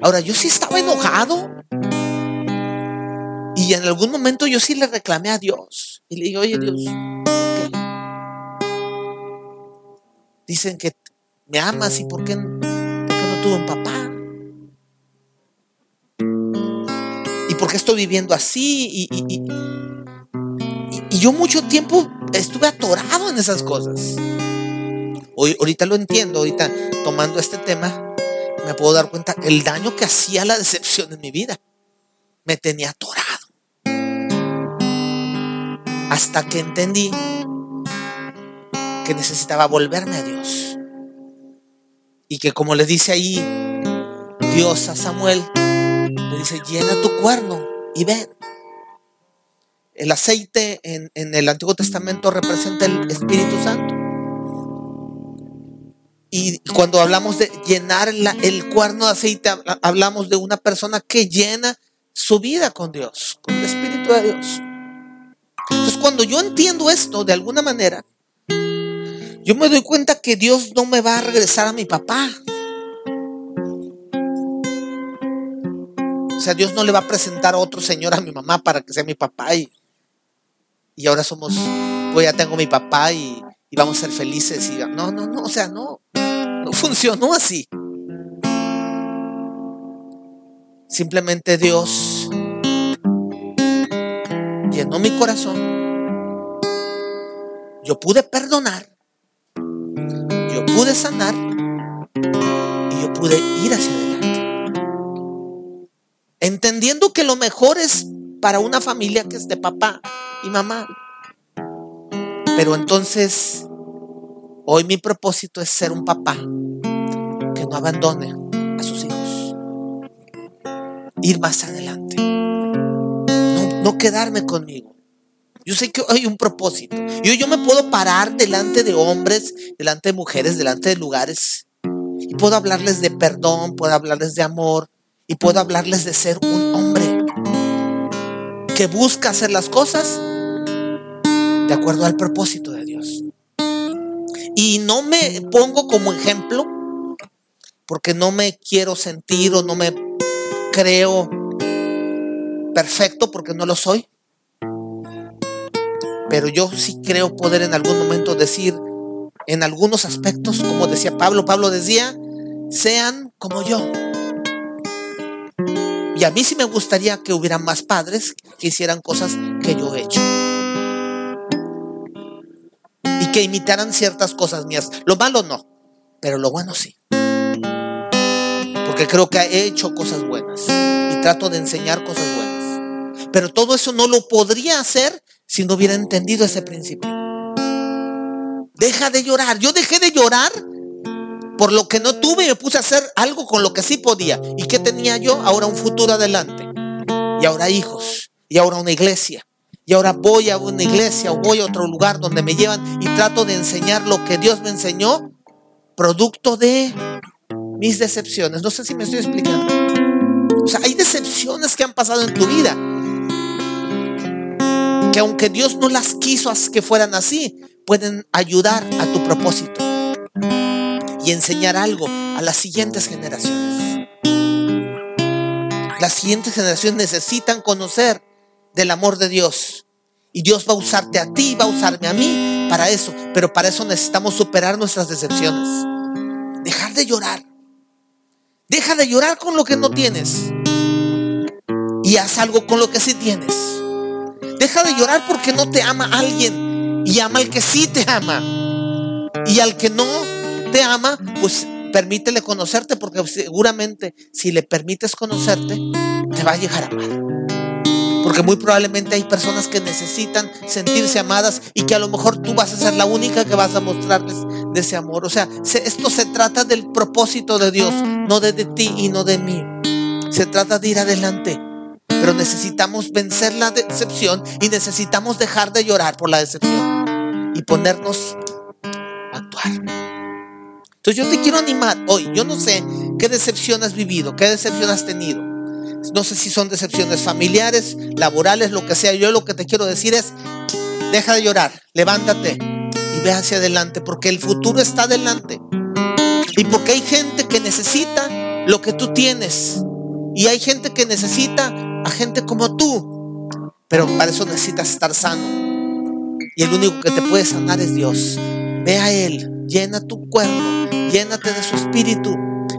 Ahora, yo sí estaba enojado. Y en algún momento yo sí le reclamé a Dios. Y le dije, oye Dios, ¿por qué? Dicen que me amas y ¿por qué, por qué no tuve un papá? ¿Y por qué estoy viviendo así? Y, y, y, y yo mucho tiempo estuve atorado en esas cosas. Hoy, ahorita lo entiendo, ahorita tomando este tema, me puedo dar cuenta el daño que hacía la decepción en mi vida. Me tenía atorado. Hasta que entendí que necesitaba volverme a Dios. Y que como le dice ahí Dios a Samuel, le dice, llena tu cuerno y ven. El aceite en, en el Antiguo Testamento representa el Espíritu Santo. Y cuando hablamos de llenar el cuerno de aceite, hablamos de una persona que llena su vida con Dios, con el Espíritu de Dios. Entonces, cuando yo entiendo esto de alguna manera, yo me doy cuenta que Dios no me va a regresar a mi papá. O sea, Dios no le va a presentar a otro señor a mi mamá para que sea mi papá y, y ahora somos, pues ya tengo mi papá y, y vamos a ser felices. Y, no, no, no, o sea, no, no funcionó así. Simplemente Dios llenó mi corazón. Yo pude perdonar. Yo pude sanar. Y yo pude ir hacia adelante. Entendiendo que lo mejor es para una familia que es de papá y mamá. Pero entonces, hoy mi propósito es ser un papá que no abandone a sus hijos. Ir más adelante. No, quedarme conmigo. Yo sé que hay un propósito. Yo, yo me puedo parar delante de hombres, delante de mujeres, delante de lugares. Y puedo hablarles de perdón, puedo hablarles de amor. Y puedo hablarles de ser un hombre que busca hacer las cosas de acuerdo al propósito de Dios. Y no me pongo como ejemplo porque no me quiero sentir o no me creo perfecto porque no lo soy. Pero yo sí creo poder en algún momento decir, en algunos aspectos, como decía Pablo, Pablo decía, sean como yo. Y a mí sí me gustaría que hubieran más padres que hicieran cosas que yo he hecho. Y que imitaran ciertas cosas mías. Lo malo no, pero lo bueno sí. Porque creo que he hecho cosas buenas y trato de enseñar cosas buenas. Pero todo eso no lo podría hacer si no hubiera entendido ese principio. Deja de llorar. Yo dejé de llorar por lo que no tuve y me puse a hacer algo con lo que sí podía. ¿Y qué tenía yo? Ahora un futuro adelante. Y ahora hijos. Y ahora una iglesia. Y ahora voy a una iglesia o voy a otro lugar donde me llevan y trato de enseñar lo que Dios me enseñó, producto de mis decepciones. No sé si me estoy explicando. O sea, hay decepciones que han pasado en tu vida. Que aunque Dios no las quiso que fueran así, pueden ayudar a tu propósito y enseñar algo a las siguientes generaciones. Las siguientes generaciones necesitan conocer del amor de Dios. Y Dios va a usarte a ti, va a usarme a mí para eso. Pero para eso necesitamos superar nuestras decepciones. Dejar de llorar. Deja de llorar con lo que no tienes. Y haz algo con lo que sí tienes. Deja de llorar porque no te ama alguien. Y ama al que sí te ama. Y al que no te ama, pues permítele conocerte porque seguramente si le permites conocerte, te va a llegar a amar. Porque muy probablemente hay personas que necesitan sentirse amadas y que a lo mejor tú vas a ser la única que vas a mostrarles de ese amor. O sea, esto se trata del propósito de Dios, no de, de ti y no de mí. Se trata de ir adelante. Pero necesitamos vencer la decepción y necesitamos dejar de llorar por la decepción y ponernos a actuar. Entonces yo te quiero animar hoy. Yo no sé qué decepción has vivido, qué decepción has tenido. No sé si son decepciones familiares, laborales, lo que sea. Yo lo que te quiero decir es, deja de llorar, levántate y ve hacia adelante, porque el futuro está adelante. Y porque hay gente que necesita lo que tú tienes. Y hay gente que necesita a gente como tú. Pero para eso necesitas estar sano. Y el único que te puede sanar es Dios. Ve a Él, llena tu cuerpo, llénate de su espíritu.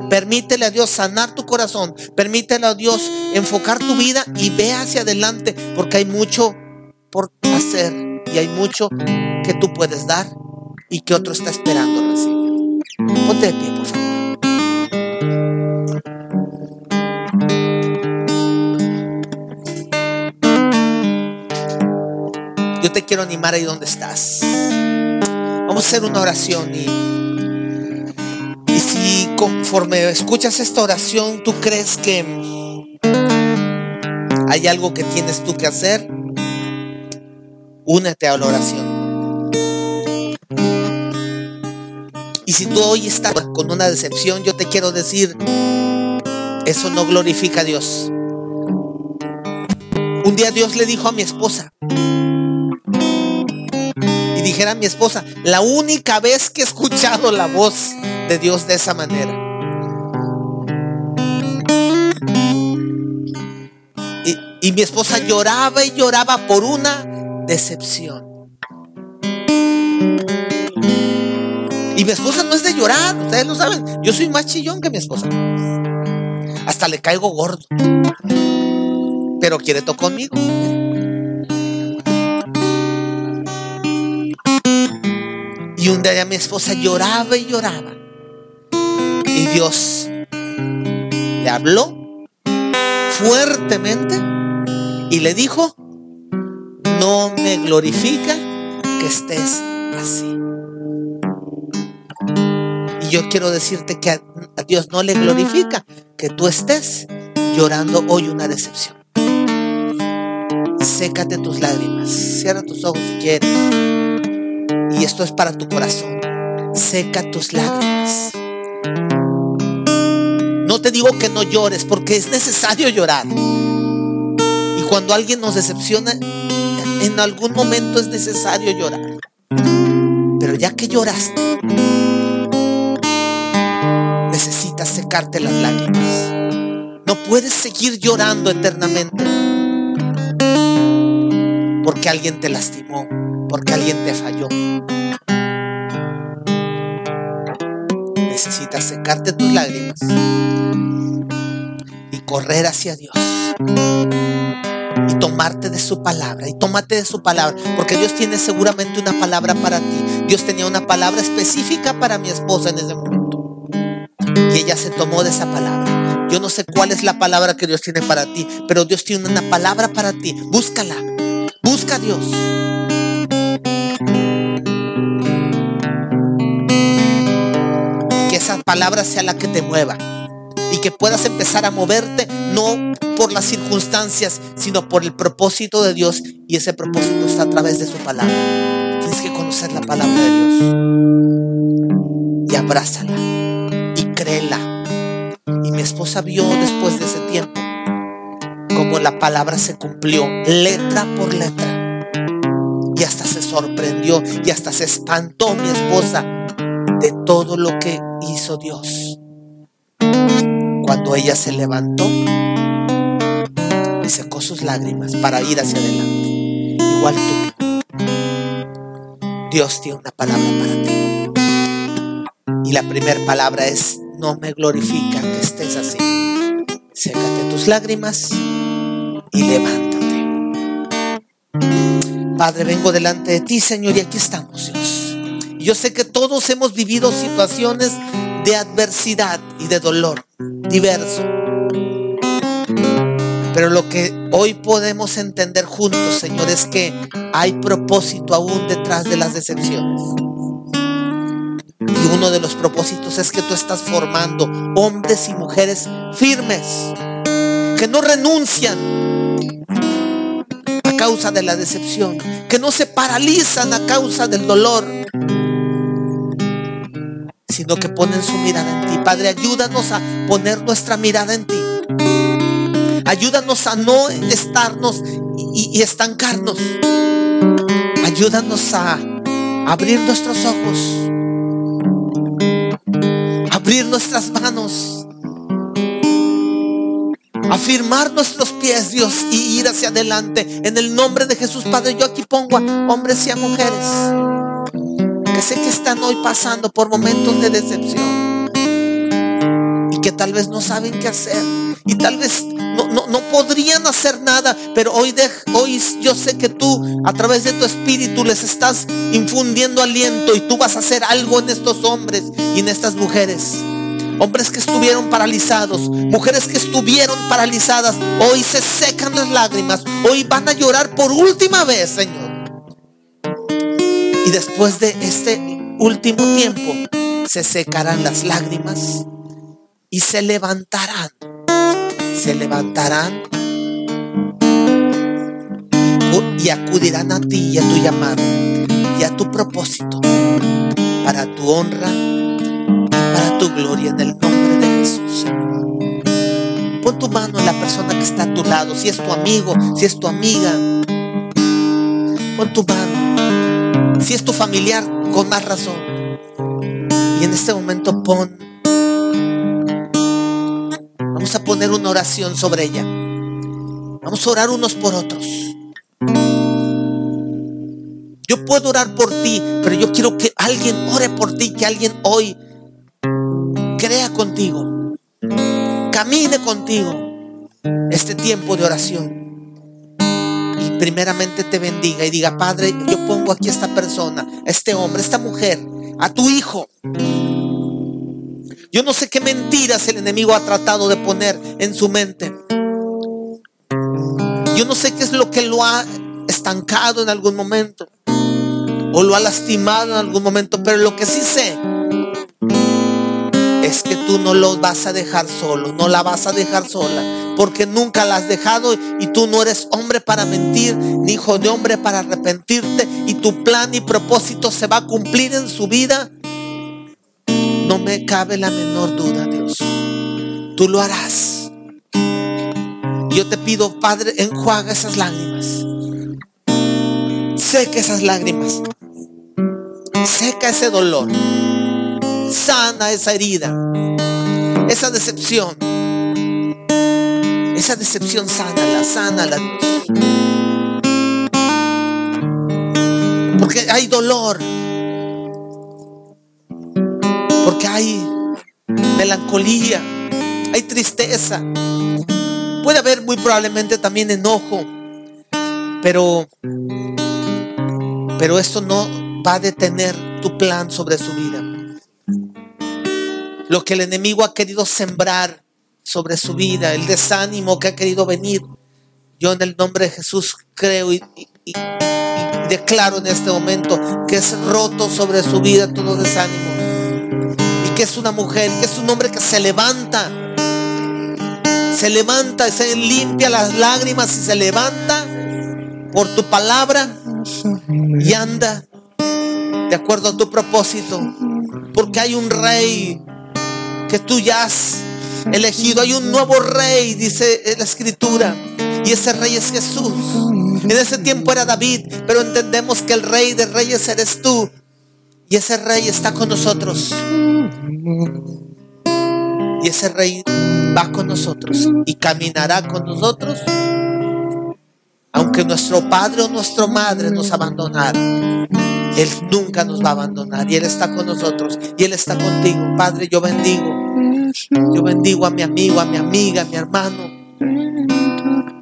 Permítele a Dios sanar tu corazón, permítele a Dios enfocar tu vida y ve hacia adelante, porque hay mucho por hacer y hay mucho que tú puedes dar y que otro está esperando recibir. Ponte de pie, por favor. Yo te quiero animar ahí donde estás. Vamos a hacer una oración y, y si conforme escuchas esta oración tú crees que hay algo que tienes tú que hacer, únete a la oración. Y si tú hoy estás con una decepción, yo te quiero decir, eso no glorifica a Dios. Un día Dios le dijo a mi esposa, dijera mi esposa, la única vez que he escuchado la voz de Dios de esa manera. Y, mi esposa lloraba y lloraba por una decepción. Y mi esposa no es de llorar, ustedes lo saben. Yo soy más chillón que mi esposa. Hasta le caigo gordo. Pero quiere tocar conmigo. Y un día mi esposa lloraba y lloraba. Y Dios le habló fuertemente y le dijo, no me glorifica que estés así. Y yo quiero decirte que a, Dios no le glorifica que tú estés llorando hoy una decepción. Sécate tus lágrimas, cierra tus ojos si quieres. Y esto es para tu corazón. Seca tus lágrimas. No te digo que no llores porque es necesario llorar. Y cuando alguien nos decepciona, en algún momento es necesario llorar. Pero ya que lloraste, necesitas secarte las lágrimas. No puedes seguir llorando eternamente porque alguien te lastimó, porque alguien te falló. Necesitas secarte tus lágrimas y correr hacia Dios. Y tomarte de su palabra. Y tómate de su palabra. Porque Dios tiene seguramente una palabra para ti. Dios tenía una palabra específica para mi esposa en ese momento. Y ella se tomó de esa palabra. Yo no sé cuál es la palabra que Dios tiene para ti. Pero Dios tiene una palabra para ti. Búscala. Busca a Dios. Palabra sea la que te mueva. Y que puedas empezar a moverte no por las circunstancias, sino por el propósito de Dios. Y ese propósito está a través de su palabra. Tienes que conocer la palabra de Dios. Y abrázala. Y créela. Y mi esposa vio después de ese tiempo cómo la palabra se cumplió letra por letra. Y hasta se sorprendió y hasta se espantó mi esposa de todo lo que hizo Dios. Cuando ella se levantó y secó sus lágrimas para ir hacia adelante, igual tú, Dios tiene una palabra para ti. Y la primera palabra es, no me glorifica que estés así. Sécate tus lágrimas y levántate. Padre, vengo delante de ti, Señor, y aquí estamos, Dios. Yo sé que todos hemos vivido situaciones de adversidad y de dolor diverso. Pero lo que hoy podemos entender juntos, Señor, es que hay propósito aún detrás de las decepciones. Y uno de los propósitos es que tú estás formando hombres y mujeres firmes, que no renuncian a causa de la decepción, que no se paralizan a causa del dolor, sino que ponen su mirada en ti. Padre, ayúdanos a poner nuestra mirada en ti. Ayúdanos a no estarnos y, estancarnos. Ayúdanos a abrir nuestros ojos, abrir nuestras manos, afirmar nuestros pies, Dios, y ir hacia adelante. En el nombre de Jesús, Padre, yo aquí pongo a hombres y a mujeres que sé que están hoy pasando por momentos de decepción y que tal vez no saben qué hacer y tal vez no, no, podrían hacer nada, pero hoy, de, hoy yo sé que tú a través de tu espíritu les estás infundiendo aliento y tú vas a hacer algo en estos hombres y en estas mujeres. Hombres que estuvieron paralizados, mujeres que estuvieron paralizadas, hoy se secan las lágrimas, hoy van a llorar por última vez, Señor. Y después de este último tiempo se secarán las lágrimas y se levantarán. Se levantarán y acudirán a ti y a tu llamado y a tu propósito para tu honra y para tu gloria en el nombre de Jesús. Pon tu mano en la persona que está a tu lado, si es tu amigo, si es tu amiga. Pon tu mano si es tu familiar, con más razón. Y en este momento pon, vamos a poner una oración sobre ella. Vamos a orar unos por otros. Yo puedo orar por ti, pero yo quiero que alguien ore por ti, que alguien hoy crea contigo, camine contigo este tiempo de oración primeramente te bendiga y diga, Padre, yo pongo aquí a esta persona, a este hombre, a esta mujer, a tu hijo. Yo no sé qué mentiras el enemigo ha tratado de poner en su mente. Yo no sé qué es lo que lo ha estancado en algún momento o lo ha lastimado en algún momento, pero lo que sí sé tú no lo vas a dejar solo, no la vas a dejar sola, porque nunca la has dejado y tú no eres hombre para mentir, ni hijo de hombre para arrepentirte, y tu plan y propósito se va a cumplir en su vida. No me cabe la menor duda, Dios. Tú lo harás. Yo te pido, Padre, enjuaga esas lágrimas. Seca esas lágrimas. Seca ese dolor sana esa herida, esa decepción. Esa decepción sánala, sánala, Dios. Porque hay dolor. Porque hay melancolía. Hay tristeza. Puede haber muy probablemente también enojo. Pero, pero esto no va a detener tu plan sobre su vida lo que el enemigo ha querido sembrar sobre su vida, el desánimo que ha querido venir. Yo en el nombre de Jesús creo y, declaro en este momento que es roto sobre su vida todo desánimo. Y que es una mujer, que es un hombre que se levanta, se levanta, se limpia las lágrimas y se levanta por tu palabra y anda de acuerdo a tu propósito. Porque hay un rey que tú ya has elegido. Hay un nuevo rey, dice la escritura. Y ese rey es Jesús. En ese tiempo era David, pero entendemos que el rey de reyes eres tú. Y ese rey está con nosotros. Y ese rey va con nosotros y caminará con nosotros. Aunque nuestro padre o nuestra madre nos abandonaron, Él nunca nos va a abandonar y Él está con nosotros y Él está contigo. Padre, yo bendigo. Yo bendigo a mi amigo, a mi amiga, a mi hermano.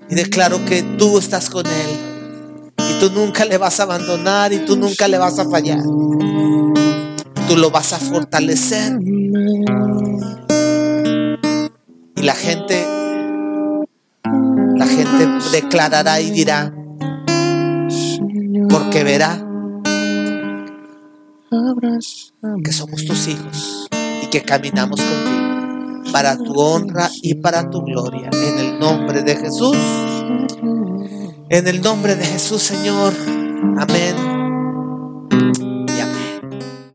Y declaro que tú estás con Él. Y tú nunca le vas a abandonar y tú nunca le vas a fallar. Tú lo vas a fortalecer. Y la gente, la gente declarará y dirá, porque verá que somos tus hijos y que caminamos contigo para tu honra y para tu gloria. En el nombre de Jesús. En el nombre de Jesús, Señor. Amén.